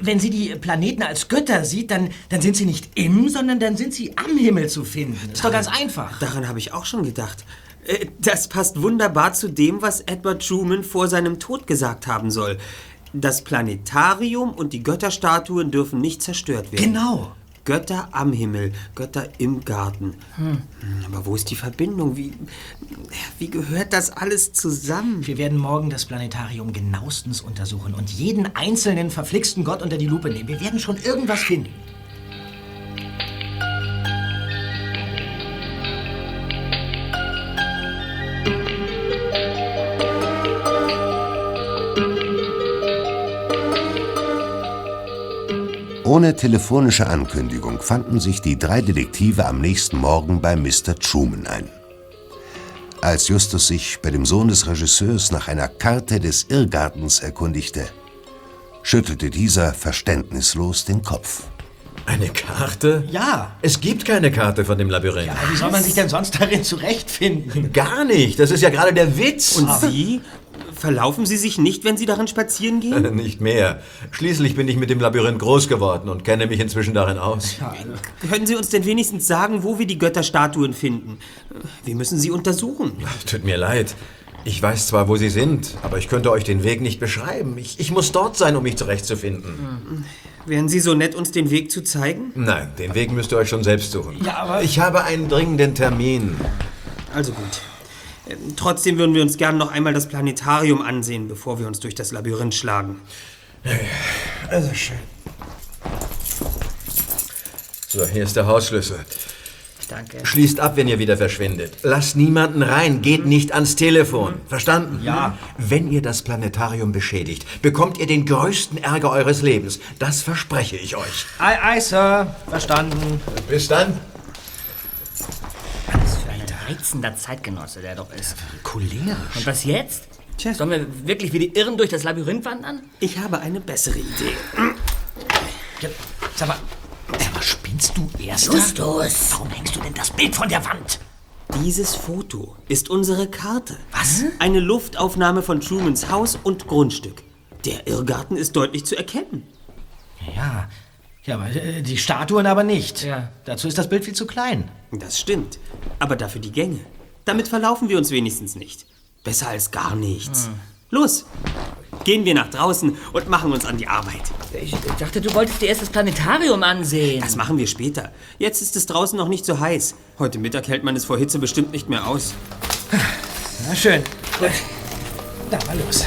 Wenn sie die Planeten als Götter sieht, dann, dann sind sie nicht im, sondern dann sind sie am Himmel zu finden. Ist doch ganz einfach. Daran habe ich auch schon gedacht. Äh, Das passt wunderbar zu dem, was Edward Truman vor seinem Tod gesagt haben soll. Das Planetarium und die Götterstatuen dürfen nicht zerstört werden. Genau. Götter am Himmel, Götter im Garten. Hm, Aber wo ist die Verbindung? Wie, wie gehört das alles zusammen? Wir werden morgen das Planetarium genauestens untersuchen und jeden einzelnen verflixten Gott unter die Lupe nehmen. Wir werden schon irgendwas finden. Ohne telefonische Ankündigung fanden sich die drei Detektive am nächsten Morgen bei Mr. Truman ein. Als Justus sich bei dem Sohn des Regisseurs nach einer Karte des Irrgartens erkundigte, schüttelte dieser verständnislos den Kopf. Eine Karte? Ja. Es gibt keine Karte von dem Labyrinth. Aber wie soll man sich denn sonst darin zurechtfinden? Gar nicht. Das ist ja gerade der Witz. Und Sie? Verlaufen Sie sich nicht, wenn Sie darin spazieren gehen? [laughs] Nicht mehr. Schließlich bin ich mit dem Labyrinth groß geworden und kenne mich inzwischen darin aus. Können Sie uns denn wenigstens sagen, wo wir die Götterstatuen finden? Wir müssen sie untersuchen. Tut mir leid. Ich weiß zwar, wo Sie sind, aber ich könnte euch den Weg nicht beschreiben. Ich, ich muss dort sein, um mich zurechtzufinden. Wären Sie so nett, uns den Weg zu zeigen? Nein, den Weg müsst ihr euch schon selbst suchen. Ja, aber- Ich habe einen dringenden Termin. Also gut. Trotzdem würden wir uns gern noch einmal das Planetarium ansehen, bevor wir uns durch das Labyrinth schlagen. Also schön. So, hier ist der Hausschlüssel. Danke. Schließt ab, wenn ihr wieder verschwindet. Lasst niemanden rein, geht nicht ans Telefon. Verstanden? Ja. Wenn ihr das Planetarium beschädigt, bekommt ihr den größten Ärger eures Lebens. Das verspreche ich euch. Ei, ei, Sir. Verstanden. Bis dann. Reizender Zeitgenosse der doch ist. Cholerisch. Und was jetzt? Tja. Sollen wir wirklich wie die Irren durch das Labyrinth wandern? Ich habe eine bessere Idee. Ja, sag mal, sag mal, spinnst du erst? Justus! Warum hängst du denn das Bild von der Wand? Dieses Foto ist unsere Karte. Was? Eine Luftaufnahme von Trumans Haus und Grundstück. Der Irrgarten ist deutlich zu erkennen. Ja, ja, aber äh, die Statuen aber nicht. Ja. Dazu ist das Bild viel zu klein. Das stimmt. Aber dafür die Gänge. Damit verlaufen wir uns wenigstens nicht. Besser als gar nichts. Los, gehen wir nach draußen und machen uns an die Arbeit. Ich dachte, du wolltest dir erst das Planetarium ansehen. Das machen wir später. Jetzt ist es draußen noch nicht so heiß. Heute Mittag hält man es vor Hitze bestimmt nicht mehr aus. Na schön. Gut. Na, mal los.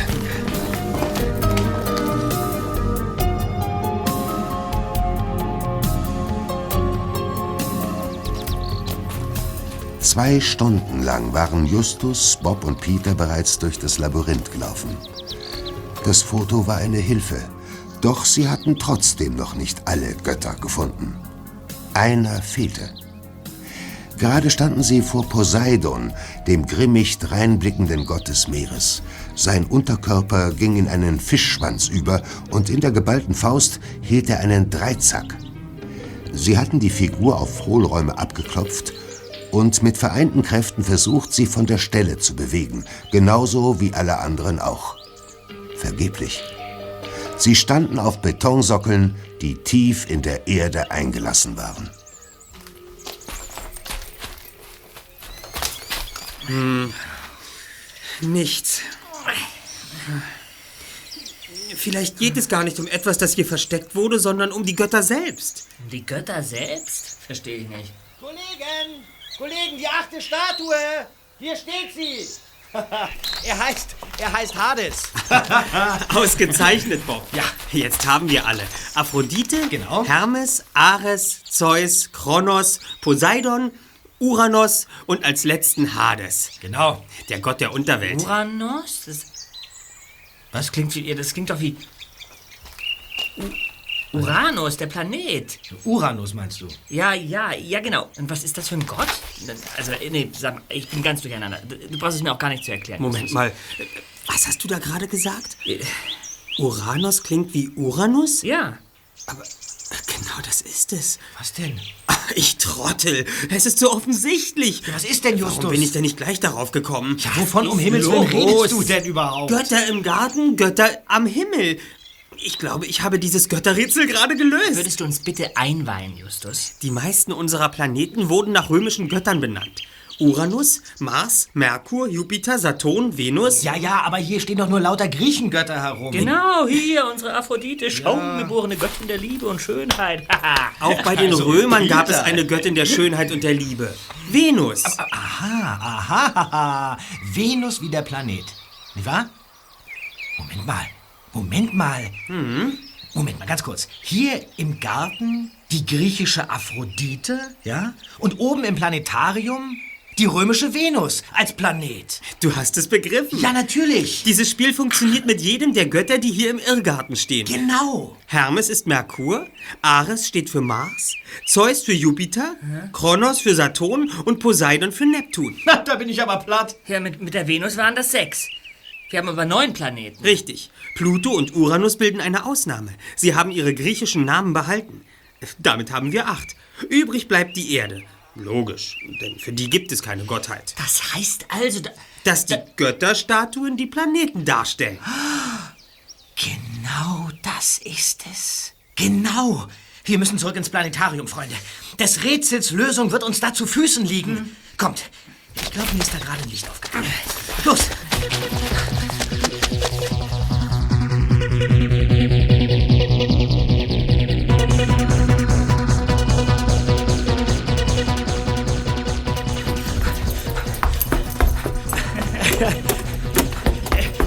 Zwei Stunden lang waren Justus, Bob und Peter bereits durch das Labyrinth gelaufen. Das Foto war eine Hilfe, doch sie hatten trotzdem noch nicht alle Götter gefunden. Einer fehlte. Gerade standen sie vor Poseidon, dem grimmig dreinblickenden Gott des Meeres. Sein Unterkörper ging in einen Fischschwanz über und in der geballten Faust hielt er einen Dreizack. Sie hatten die Figur auf Hohlräume abgeklopft und mit vereinten Kräften versucht, sie von der Stelle zu bewegen, genauso wie alle anderen auch. Vergeblich. Sie standen auf Betonsockeln, die tief in der Erde eingelassen waren. Nichts. Vielleicht geht es gar nicht um etwas, das hier versteckt wurde, sondern um die Götter selbst. Die Götter selbst? Verstehe ich nicht. Kollegen! Kollegen, die achte Statue! Hier steht sie! [laughs] er heißt, er heißt Hades. [laughs] Ausgezeichnet, Bob. Ja, jetzt haben wir alle. Aphrodite, Genau. Hermes, Ares, Zeus, Kronos, Poseidon, Uranus und als letzten Hades, Genau. der Gott der Unterwelt. Uranus? Das, Was klingt wie das klingt doch wie. Uranus, der Planet. Uranus, meinst du? Ja, ja, ja, genau. Und was ist das für ein Gott? Also, nee, sag mal, ich bin ganz durcheinander. Du brauchst es mir auch gar nicht zu erklären. Moment mal, was hast du da gerade gesagt? Äh. Uranus klingt wie Uranus? Ja. Aber genau das ist es. Was denn? Ich Trottel, es ist so offensichtlich. Was ist denn, Justus? Warum bin ich denn nicht gleich darauf gekommen? Ja, wovon um Himmels Willen redest du denn überhaupt? Götter im Garten, Götter am Himmel. Ich glaube, ich habe dieses Götterrätsel gerade gelöst. Würdest du uns bitte einweihen, Justus? Die meisten unserer Planeten wurden nach römischen Göttern benannt. Uranus, Mars, Merkur, Jupiter, Saturn, Venus. Ja, ja, aber hier stehen doch nur lauter Griechengötter herum. Genau, hier unsere Aphrodite, schaumgeborene Göttin der Liebe und Schönheit. [laughs] Auch bei den Also, Römern gab es Peter. eine Göttin der Schönheit und der Liebe. Venus. Aha, aha, aha. Venus wie der Planet. Nicht wahr? Moment mal. Moment mal. Moment mal, ganz kurz. Hier im Garten die griechische Aphrodite, ja? Und oben im Planetarium die römische Venus als Planet. Du hast es begriffen. Ja, natürlich. Dieses Spiel funktioniert mit jedem der Götter, die hier im Irrgarten stehen. Genau. Hermes ist Merkur, Ares steht für Mars, Zeus für Jupiter, Kronos für Saturn und Poseidon für Neptun. Na, [laughs] da bin ich aber platt. Ja, mit, mit der Venus waren das sechs. Wir haben aber neun Planeten. Richtig. Pluto und Uranus bilden eine Ausnahme. Sie haben ihre griechischen Namen behalten. Damit haben wir acht. Übrig bleibt die Erde. Logisch, denn für die gibt es keine Gottheit. Das heißt also, da, Dass die Götterstatuen die Planeten darstellen. Genau das ist es. Genau. Wir müssen zurück ins Planetarium, Freunde. Des Rätsels Lösung wird uns da zu Füßen liegen. Kommt. Ich glaube, mir ist da gerade ein Licht aufgegangen. Los.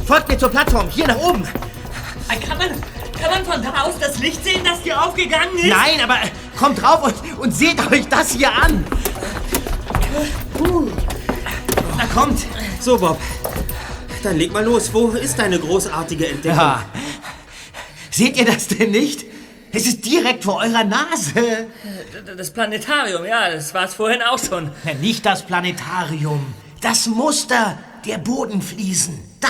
Folgt mir zur Plattform, hier nach oben. kann man, kann man von da aus das Licht sehen, das hier aufgegangen ist? Nein, aber kommt drauf und, und seht euch das hier an. Na kommt. So, Bob. Dann leg mal los. Wo ist deine großartige Entdeckung? Ja. Seht ihr das denn nicht? Es ist direkt vor eurer Nase. Das Planetarium, ja, das war es vorhin auch schon. Nicht das Planetarium. Das Muster der Bodenfliesen. Da.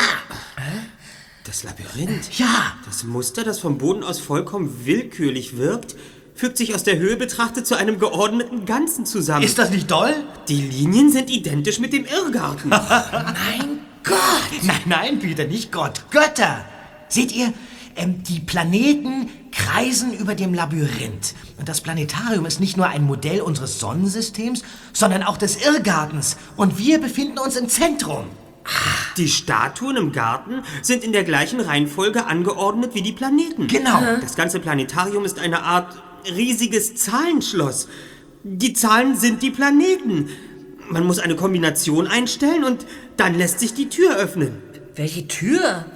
Das Labyrinth. Ja. Das Muster, das vom Boden aus vollkommen willkürlich wirkt, fügt sich aus der Höhe betrachtet zu einem geordneten Ganzen zusammen. Ist das nicht doll? Die Linien sind identisch mit dem Irrgarten. [laughs] Mein Gott. Nein, nein, Peter, nicht Gott. Götter. Seht ihr, ähm, die Planeten kreisen über dem Labyrinth. Und das Planetarium ist nicht nur ein Modell unseres Sonnensystems, sondern auch des Irrgartens. Und wir befinden uns im Zentrum. Die Statuen im Garten sind in der gleichen Reihenfolge angeordnet wie die Planeten. Genau. Das ganze Planetarium ist eine Art riesiges Zahlenschloss. Die Zahlen sind die Planeten. Man muss eine Kombination einstellen und dann lässt sich die Tür öffnen. Welche Tür?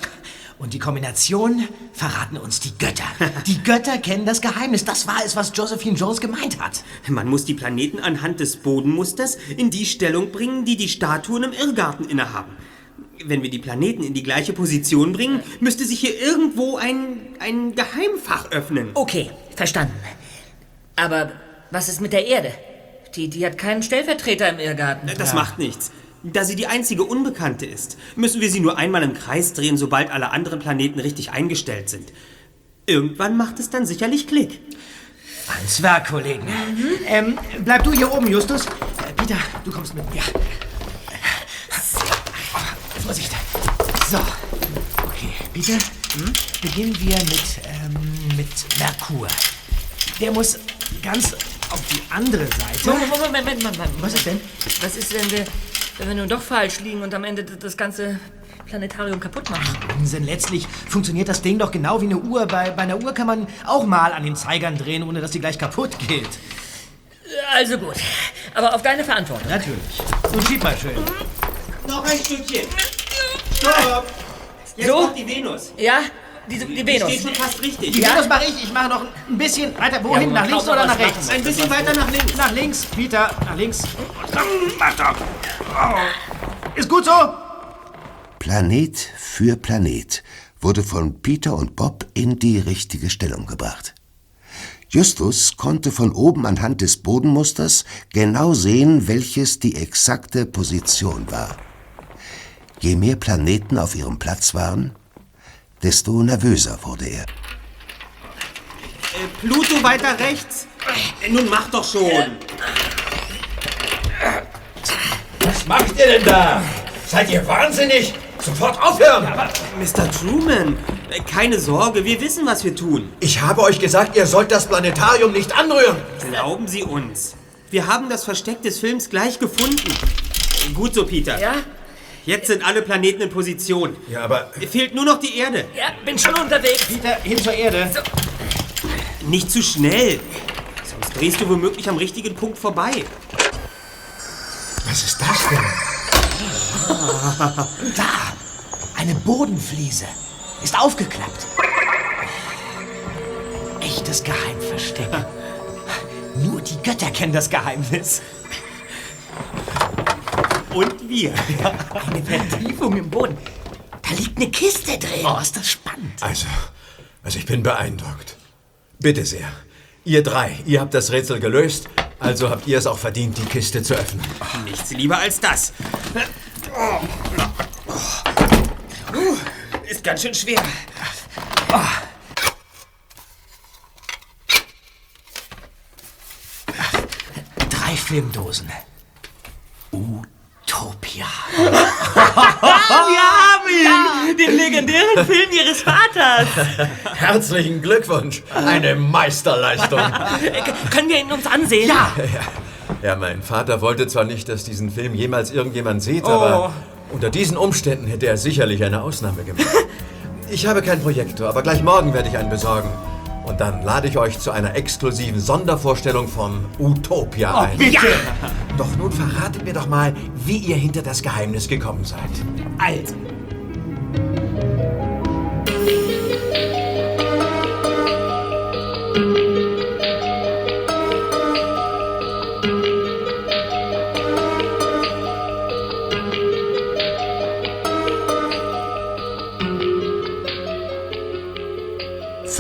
Und die Kombination verraten uns die Götter. Die Götter kennen das Geheimnis. Das war es, was Josephine Jones gemeint hat. Man muss die Planeten anhand des Bodenmusters in die Stellung bringen, die die Statuen im Irrgarten innehaben. Wenn wir die Planeten in die gleiche Position bringen, müsste sich hier irgendwo ein, ein Geheimfach öffnen. Okay, verstanden. Aber was ist mit der Erde? Die, die hat keinen Stellvertreter im Irrgarten. Das macht nichts. Da sie die einzige Unbekannte ist, müssen wir sie nur einmal im Kreis drehen, sobald alle anderen Planeten richtig eingestellt sind. Irgendwann macht es dann sicherlich Klick. Ans Werk, Kollegen. Ähm, bleib du hier oben, Justus. Äh, Peter, du kommst mit mir. Oh, Vorsicht. So. Okay, Peter, beginnen wir mit, ähm, mit Merkur. Der muss ganz auf die andere Seite. Moment, Moment, Moment, Moment, Moment. Was ist denn? Was ist, wenn wir, wenn wir nun doch falsch liegen und am Ende das ganze Planetarium kaputt machen? Denn letztlich funktioniert das Ding doch genau wie eine Uhr. Bei, bei einer Uhr kann man auch mal an den Zeigern drehen, ohne dass die gleich kaputt geht. Also gut. Aber auf deine Verantwortung. Natürlich. Nun schieb mal schön. Noch ein Stückchen. Stopp. Jetzt So? kommt die Venus. Ja, die, die Die Venus. steht schon fast richtig. Die Venus mache ich. Ich mache noch ein bisschen weiter. Wohin? Ja, nach links oder nach rechts? Ein bisschen weiter nach links. Nach links, Peter. Nach links. Mach doch. Oh. Ist gut so? Planet für Planet wurde von Peter und Bob in die richtige Stellung gebracht. Justus konnte von oben anhand des Bodenmusters genau sehen, welches die exakte Position war. Je mehr Planeten auf ihrem Platz waren, desto nervöser wurde er. Äh, Pluto weiter rechts. Äh, Nun mach doch schon. Was macht ihr denn da? Seid ihr wahnsinnig? Sofort aufhören! Mr. Truman, äh, keine Sorge, wir wissen, was wir tun. Ich habe euch gesagt, ihr sollt das Planetarium nicht anrühren. Glauben Sie uns. Wir haben das Versteck des Films gleich gefunden. Gut so, Peter. Ja? Jetzt sind alle Planeten in Position. Ja, aber Fehlt nur noch die Erde. Ja, bin schon unterwegs. Peter, hin zur Erde. Nicht zu schnell. Sonst drehst du womöglich am richtigen Punkt vorbei. was ist das denn? [laughs] Da. Eine Bodenfliese. Ist aufgeklappt. Echtes Geheimversteck. Nur die Götter kennen das Geheimnis. Und wir. [laughs] Eine Vertiefung im Boden. Da liegt eine Kiste drin. Oh, ist das spannend. Also, also ich bin beeindruckt. Bitte sehr. Ihr drei, ihr habt das Rätsel gelöst, also habt ihr es auch verdient, die Kiste zu öffnen. Nichts lieber als das. Ist ganz schön schwer. Drei Filmdosen. [laughs] Wir haben ihn! Den legendären Film Ihres Vaters. [laughs] Herzlichen Glückwunsch. Eine Meisterleistung. [laughs] Können wir ihn uns ansehen? Ja. Ja, mein Vater wollte zwar nicht, dass diesen Film jemals irgendjemand sieht, aber unter diesen Umständen hätte er sicherlich eine Ausnahme gemacht. Ich habe keinen Projektor, aber gleich morgen werde ich einen besorgen. Und dann lade ich euch zu einer exklusiven Sondervorstellung von Utopia ein. Bitte. Doch nun verratet mir doch mal, wie ihr hinter das Geheimnis gekommen seid. Also.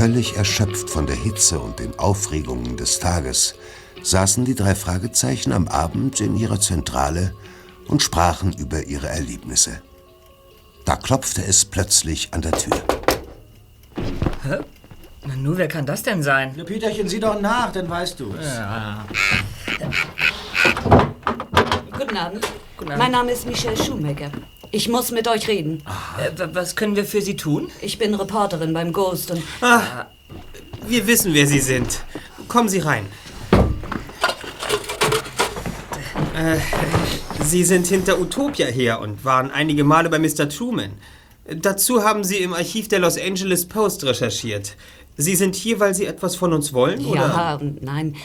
Völlig erschöpft von der Hitze und den Aufregungen des Tages saßen die drei Fragezeichen am Abend in ihrer Zentrale und sprachen über ihre Erlebnisse. Da klopfte es plötzlich an der Tür. Na nu, wer kann das denn sein? Na, Peterchen, sieh doch nach, dann weißt du es. Guten Abend. Guten Abend. Mein Name ist Michelle Schumacher. Ich muss mit euch reden. Äh, was können wir für Sie tun? Ich bin Reporterin beim Ghost und Wir wissen, wer Sie sind. Kommen Sie rein. Äh, Sie sind hinter Utopia her und waren einige Male bei Mr. Truman. Dazu haben Sie im Archiv der Los Angeles Post recherchiert. Sie sind hier, weil Sie etwas von uns wollen, oder? ja, nein.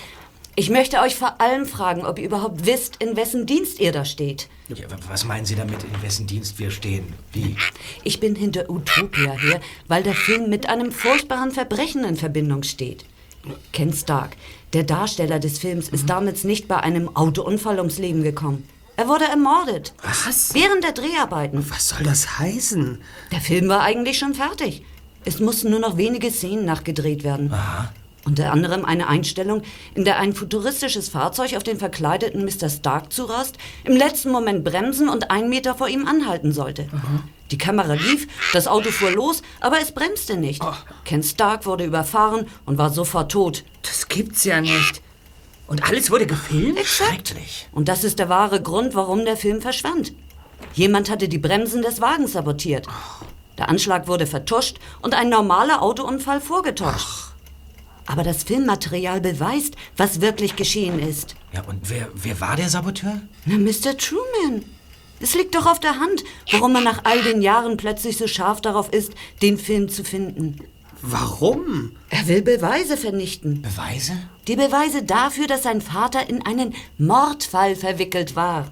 Ich möchte euch vor allem fragen, ob ihr überhaupt wisst, in wessen Dienst ihr da steht. Ja, wa- was meinen Sie damit, in wessen Dienst wir stehen? Wie? Ich bin hinter Utopia her, weil der Film mit einem furchtbaren Verbrechen in Verbindung steht. Ken Stark, der Darsteller des Films, ist damals nicht bei einem Autounfall ums Leben gekommen. Er wurde ermordet. Was? Während der Dreharbeiten. Was soll das heißen? Der Film war eigentlich schon fertig. Es mussten nur noch wenige Szenen nachgedreht werden. Unter anderem eine Einstellung, in der ein futuristisches Fahrzeug auf den verkleideten Mr. Stark zurast, im letzten Moment bremsen und einen Meter vor ihm anhalten sollte. Die Kamera lief, das Auto fuhr los, aber es bremste nicht. Ken Stark wurde überfahren und war sofort tot. Das gibt's ja nicht. Und alles wurde gefilmt? Schrecklich. Und das ist der wahre Grund, warum der Film verschwand. Jemand hatte die Bremsen des Wagens sabotiert. Der Anschlag wurde vertuscht und ein normaler Autounfall vorgetäuscht. Aber das Filmmaterial beweist, was wirklich geschehen ist. Ja, und wer, wer war der Saboteur? Na, Mr. Truman. Es liegt doch auf der Hand, warum man nach all den Jahren plötzlich so scharf darauf ist, den Film zu finden. Warum? Er will Beweise vernichten. Beweise? Die Beweise dafür, dass sein Vater in einen Mordfall verwickelt war.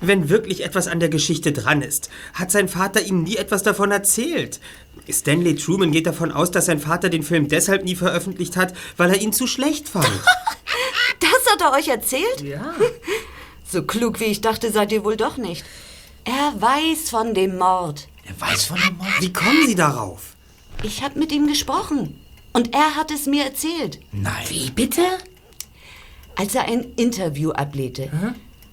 Wenn wirklich etwas an der Geschichte dran ist, hat sein Vater ihm nie etwas davon erzählt. Stanley Truman geht davon aus, dass sein Vater den Film deshalb nie veröffentlicht hat, weil er ihn zu schlecht fand. [laughs] Das hat er euch erzählt? Ja. [laughs] So klug wie ich dachte, seid ihr wohl doch nicht. Er weiß von dem Mord. Er weiß von dem Mord? Wie kommen Sie darauf? Ich habe mit ihm gesprochen. Und er hat es mir erzählt. Nein. Wie bitte? Als er ein Interview ablehnte,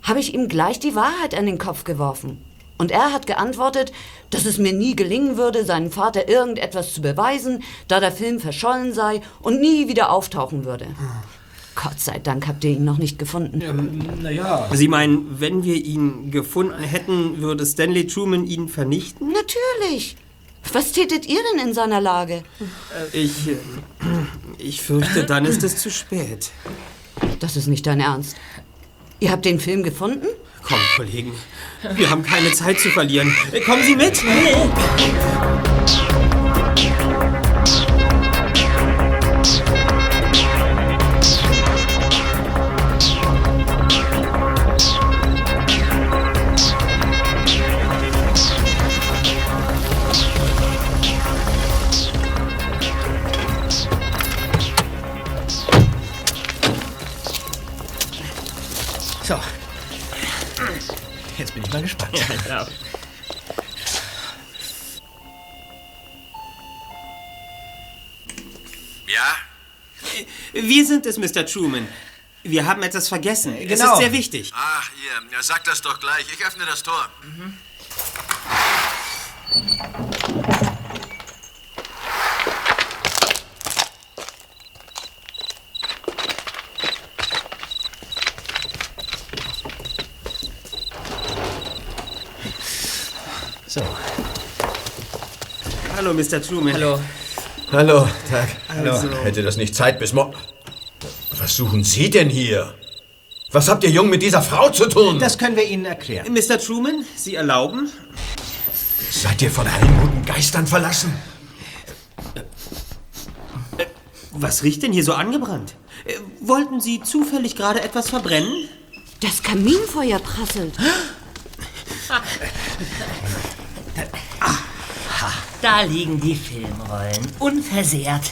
habe ich ihm gleich die Wahrheit an den Kopf geworfen. Und er hat geantwortet, dass es mir nie gelingen würde, seinem Vater irgendetwas zu beweisen, da der Film verschollen sei und nie wieder auftauchen würde. Gott sei Dank habt ihr ihn noch nicht gefunden. Naja. Sie meinen, wenn wir ihn gefunden hätten, würde Stanley Truman ihn vernichten? Natürlich. Was tätet ihr denn in seiner Lage? Ich. äh, Ich fürchte, dann ist es zu spät. Das ist nicht dein Ernst. Ihr habt den Film gefunden? Komm, Kollegen, wir haben keine Zeit zu verlieren. Kommen Sie mit! Es, Mr. Truman. Wir haben etwas vergessen. Es genau. ist sehr wichtig. Ach, hier, ja, sag das doch gleich. Ich öffne das Tor. So. Hallo, Mr. Truman. Hallo. Hallo, Tag. Also- Hätte das nicht Zeit bis morgen. Was suchen Sie denn hier? Was habt ihr Jung mit dieser Frau zu tun? Das können wir Ihnen erklären. Mr. Truman, Sie erlauben? Seid ihr von allen guten Geistern verlassen? Was riecht denn hier so angebrannt? Äh, Wollten Sie zufällig gerade etwas verbrennen? Das Kaminfeuer prasselt. Da liegen die Filmrollen. Unversehrt.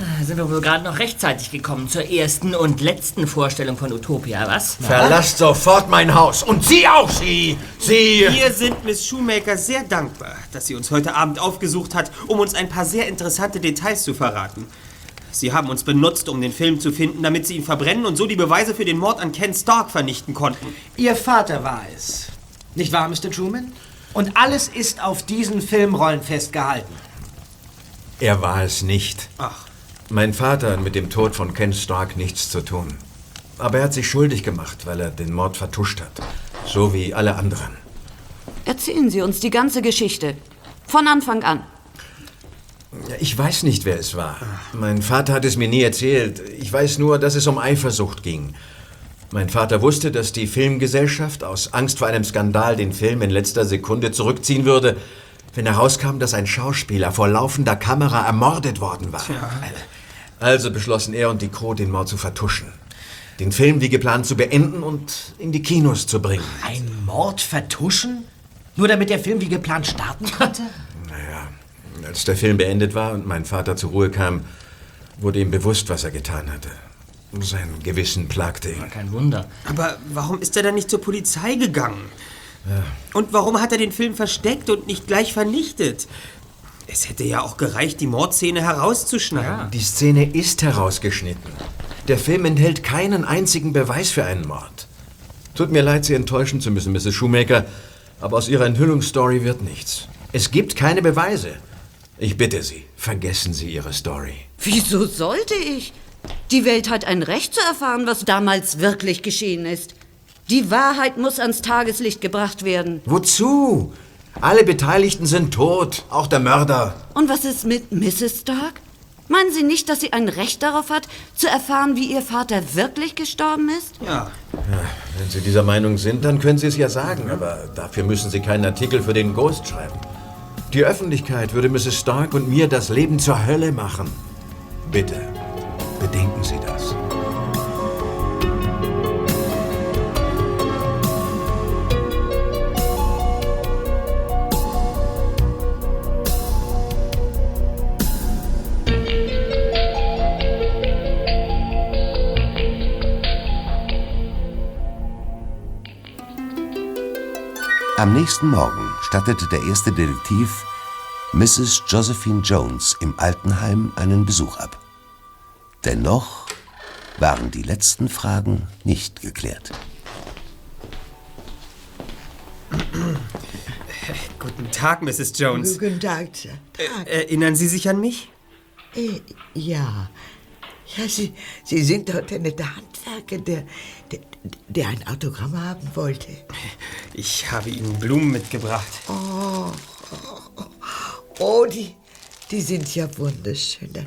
Ah, Sind wir wohl gerade noch rechtzeitig gekommen zur ersten und letzten Vorstellung von Utopia, was? Verlasst sofort mein Haus. Und Sie auch, Sie! Sie! Wir sind Miss Shoemaker sehr dankbar, dass sie uns heute Abend aufgesucht hat, um uns ein paar sehr interessante Details zu verraten. Sie haben uns benutzt, um den Film zu finden, damit sie ihn verbrennen und so die Beweise für den Mord an Ken Stark vernichten konnten. Ihr Vater war es. Nicht wahr, Mr. Truman? Und alles ist auf diesen Filmrollen festgehalten. Er war es nicht. Ach, Mein Vater hat mit dem Tod von Ken Stark nichts zu tun. Aber er hat sich schuldig gemacht, weil er den Mord vertuscht hat. So wie alle anderen. Erzählen Sie uns die ganze Geschichte. Von Anfang an. Ich weiß nicht, wer es war. Mein Vater hat es mir nie erzählt. Ich weiß nur, dass es um Eifersucht ging. Mein Vater wusste, dass die Filmgesellschaft aus Angst vor einem Skandal den Film in letzter Sekunde zurückziehen würde, wenn herauskam, dass ein Schauspieler vor laufender Kamera ermordet worden war. Also beschlossen er und die Crew, den Mord zu vertuschen. Den Film wie geplant zu beenden und in die Kinos zu bringen. Ein Mord vertuschen? Nur damit der Film wie geplant starten konnte? Naja, als der Film beendet war und mein Vater zur Ruhe kam, wurde ihm bewusst, was er getan hatte. Sein Gewissen plagte ihn. Kein Wunder. aber warum ist er dann nicht zur Polizei gegangen? Und warum hat er den Film versteckt und nicht gleich vernichtet? Es hätte ja auch gereicht, die Mordszene herauszuschneiden. Die Szene ist herausgeschnitten. Der Film enthält keinen einzigen Beweis für einen Mord. Tut mir leid, Sie enttäuschen zu müssen, Mrs. Shoemaker, aber aus Ihrer Enthüllungsstory wird nichts. Es gibt keine Beweise. Ich bitte Sie, vergessen Sie Ihre Story. Wieso sollte ich? Die Welt hat ein Recht zu erfahren, was damals wirklich geschehen ist. Die Wahrheit muss ans Tageslicht gebracht werden. Wozu? Alle Beteiligten sind tot, auch der Mörder. Und was ist mit Mrs. Stark? Meinen Sie nicht, dass sie ein Recht darauf hat, zu erfahren, wie Ihr Vater wirklich gestorben ist? Ja. Wenn Sie dieser Meinung sind, dann können Sie es ja sagen, aber dafür müssen Sie keinen Artikel für den Ghost schreiben. Die Öffentlichkeit würde Mrs. Stark und mir das Leben zur Hölle machen. Bitte, bedenken Sie das. Am nächsten Morgen stattete der erste Detektiv Mrs. Josephine Jones im Altenheim einen Besuch ab. Dennoch waren die letzten Fragen nicht geklärt. Guten Tag, Mrs. Jones. Guten Tag. Tag. Erinnern Sie sich an mich? Äh, ja. Ja, Sie, Sie sind doch der Handwerker, der, der, der ein Autogramm haben wollte. Ich habe Ihnen Blumen mitgebracht. Oh, oh, oh die, die sind ja wunderschön. Da,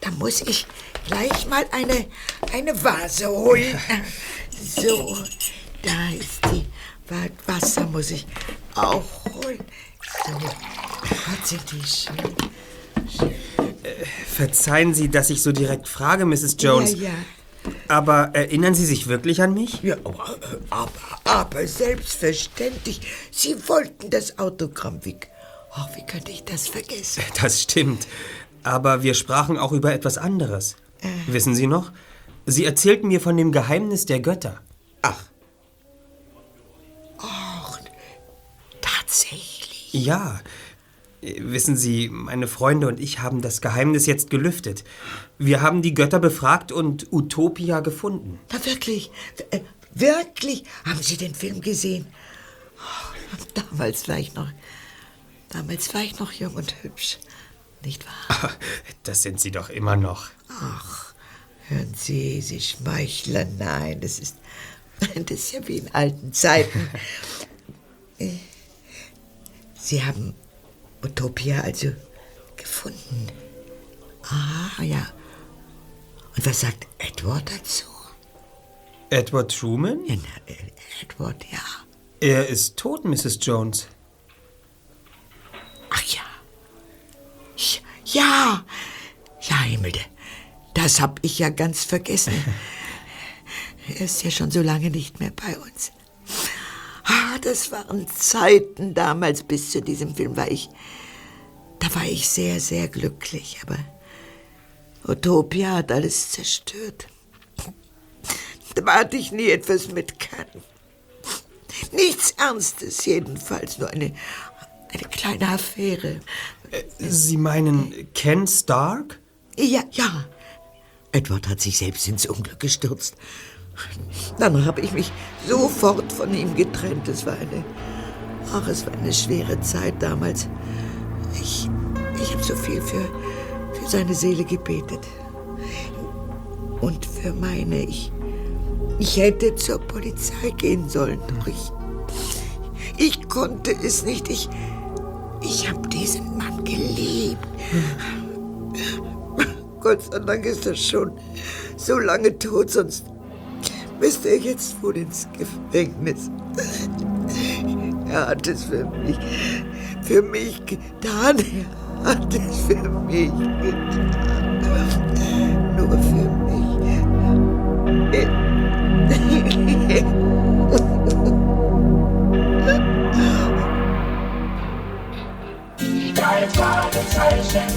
da, muss ich gleich mal eine, eine Vase holen. So, da ist die. Wa- Wasser muss ich auch holen. So, Gott, sind die schön. Verzeihen Sie, dass ich so direkt frage, Mrs. Jones. Ja, ja. Aber erinnern Sie sich wirklich an mich? Ja, aber, aber selbstverständlich. Sie wollten das Autogramm. Wie, oh, wie könnte ich das vergessen? [laughs] Das stimmt. Aber wir sprachen auch über etwas anderes. Wissen Sie noch? Sie erzählten mir von dem Geheimnis der Götter. Ach. Ach, tatsächlich. Ja. Wissen Sie, meine Freunde und ich haben das Geheimnis jetzt gelüftet. Wir haben die Götter befragt und Utopia gefunden. Na wirklich, äh, wirklich. Haben Sie den Film gesehen? Oh, damals war ich noch, damals war ich noch jung und hübsch. Nicht wahr? [laughs] Das sind Sie doch immer noch. Ach, hören Sie, Sie schmeicheln. Nein, das ist, [laughs] das ist ja wie in alten Zeiten. [laughs] Äh, Sie haben Utopia also gefunden. Ah, ja. Und was sagt Edward dazu? Edward Truman? Ja, na, äh, Edward, ja. Er ist tot, Mrs. Jones. Ach ja. Ja, ja, Himmelde. Das hab ich ja ganz vergessen. Er [laughs] ist ja schon so lange nicht mehr bei uns. Ah, das waren Zeiten damals. Bis zu diesem Film war ich. Da war ich sehr, sehr glücklich. Aber Utopia hat alles zerstört. Da hatte ich nie etwas mit kann. Nichts Ernstes, jedenfalls. Nur eine, eine kleine Affäre. Sie meinen Ken Stark? Ja, ja. Edward hat sich selbst ins Unglück gestürzt. Dann habe ich mich sofort von ihm getrennt. Es war eine. Ach, es war eine schwere Zeit damals. Ich. Habe so viel für, für seine Seele gebetet. Und für meine. Ich. Ich hätte zur Polizei gehen sollen, doch ich. Ich konnte es nicht. Ich. Ich habe diesen Mann geliebt. Gott sei Dank ist er schon so lange tot, sonst müsste er jetzt wohl ins Gefängnis. Er hat es für mich, für mich getan. Er für mich getan. Nur für mich. Die drei Fragezeichen.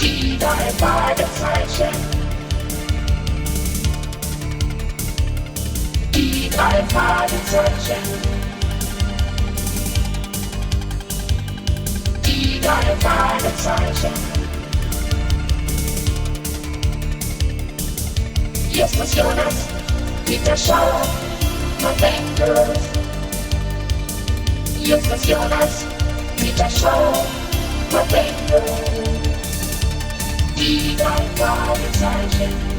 Die drei Fragezeichen. Die drei Fragezeichen. Die drei Fragezeichen. Justus Jonas, Peter Schauer, November. Justus Jonas, Peter Schauer, November. Die drei Fragezeichen.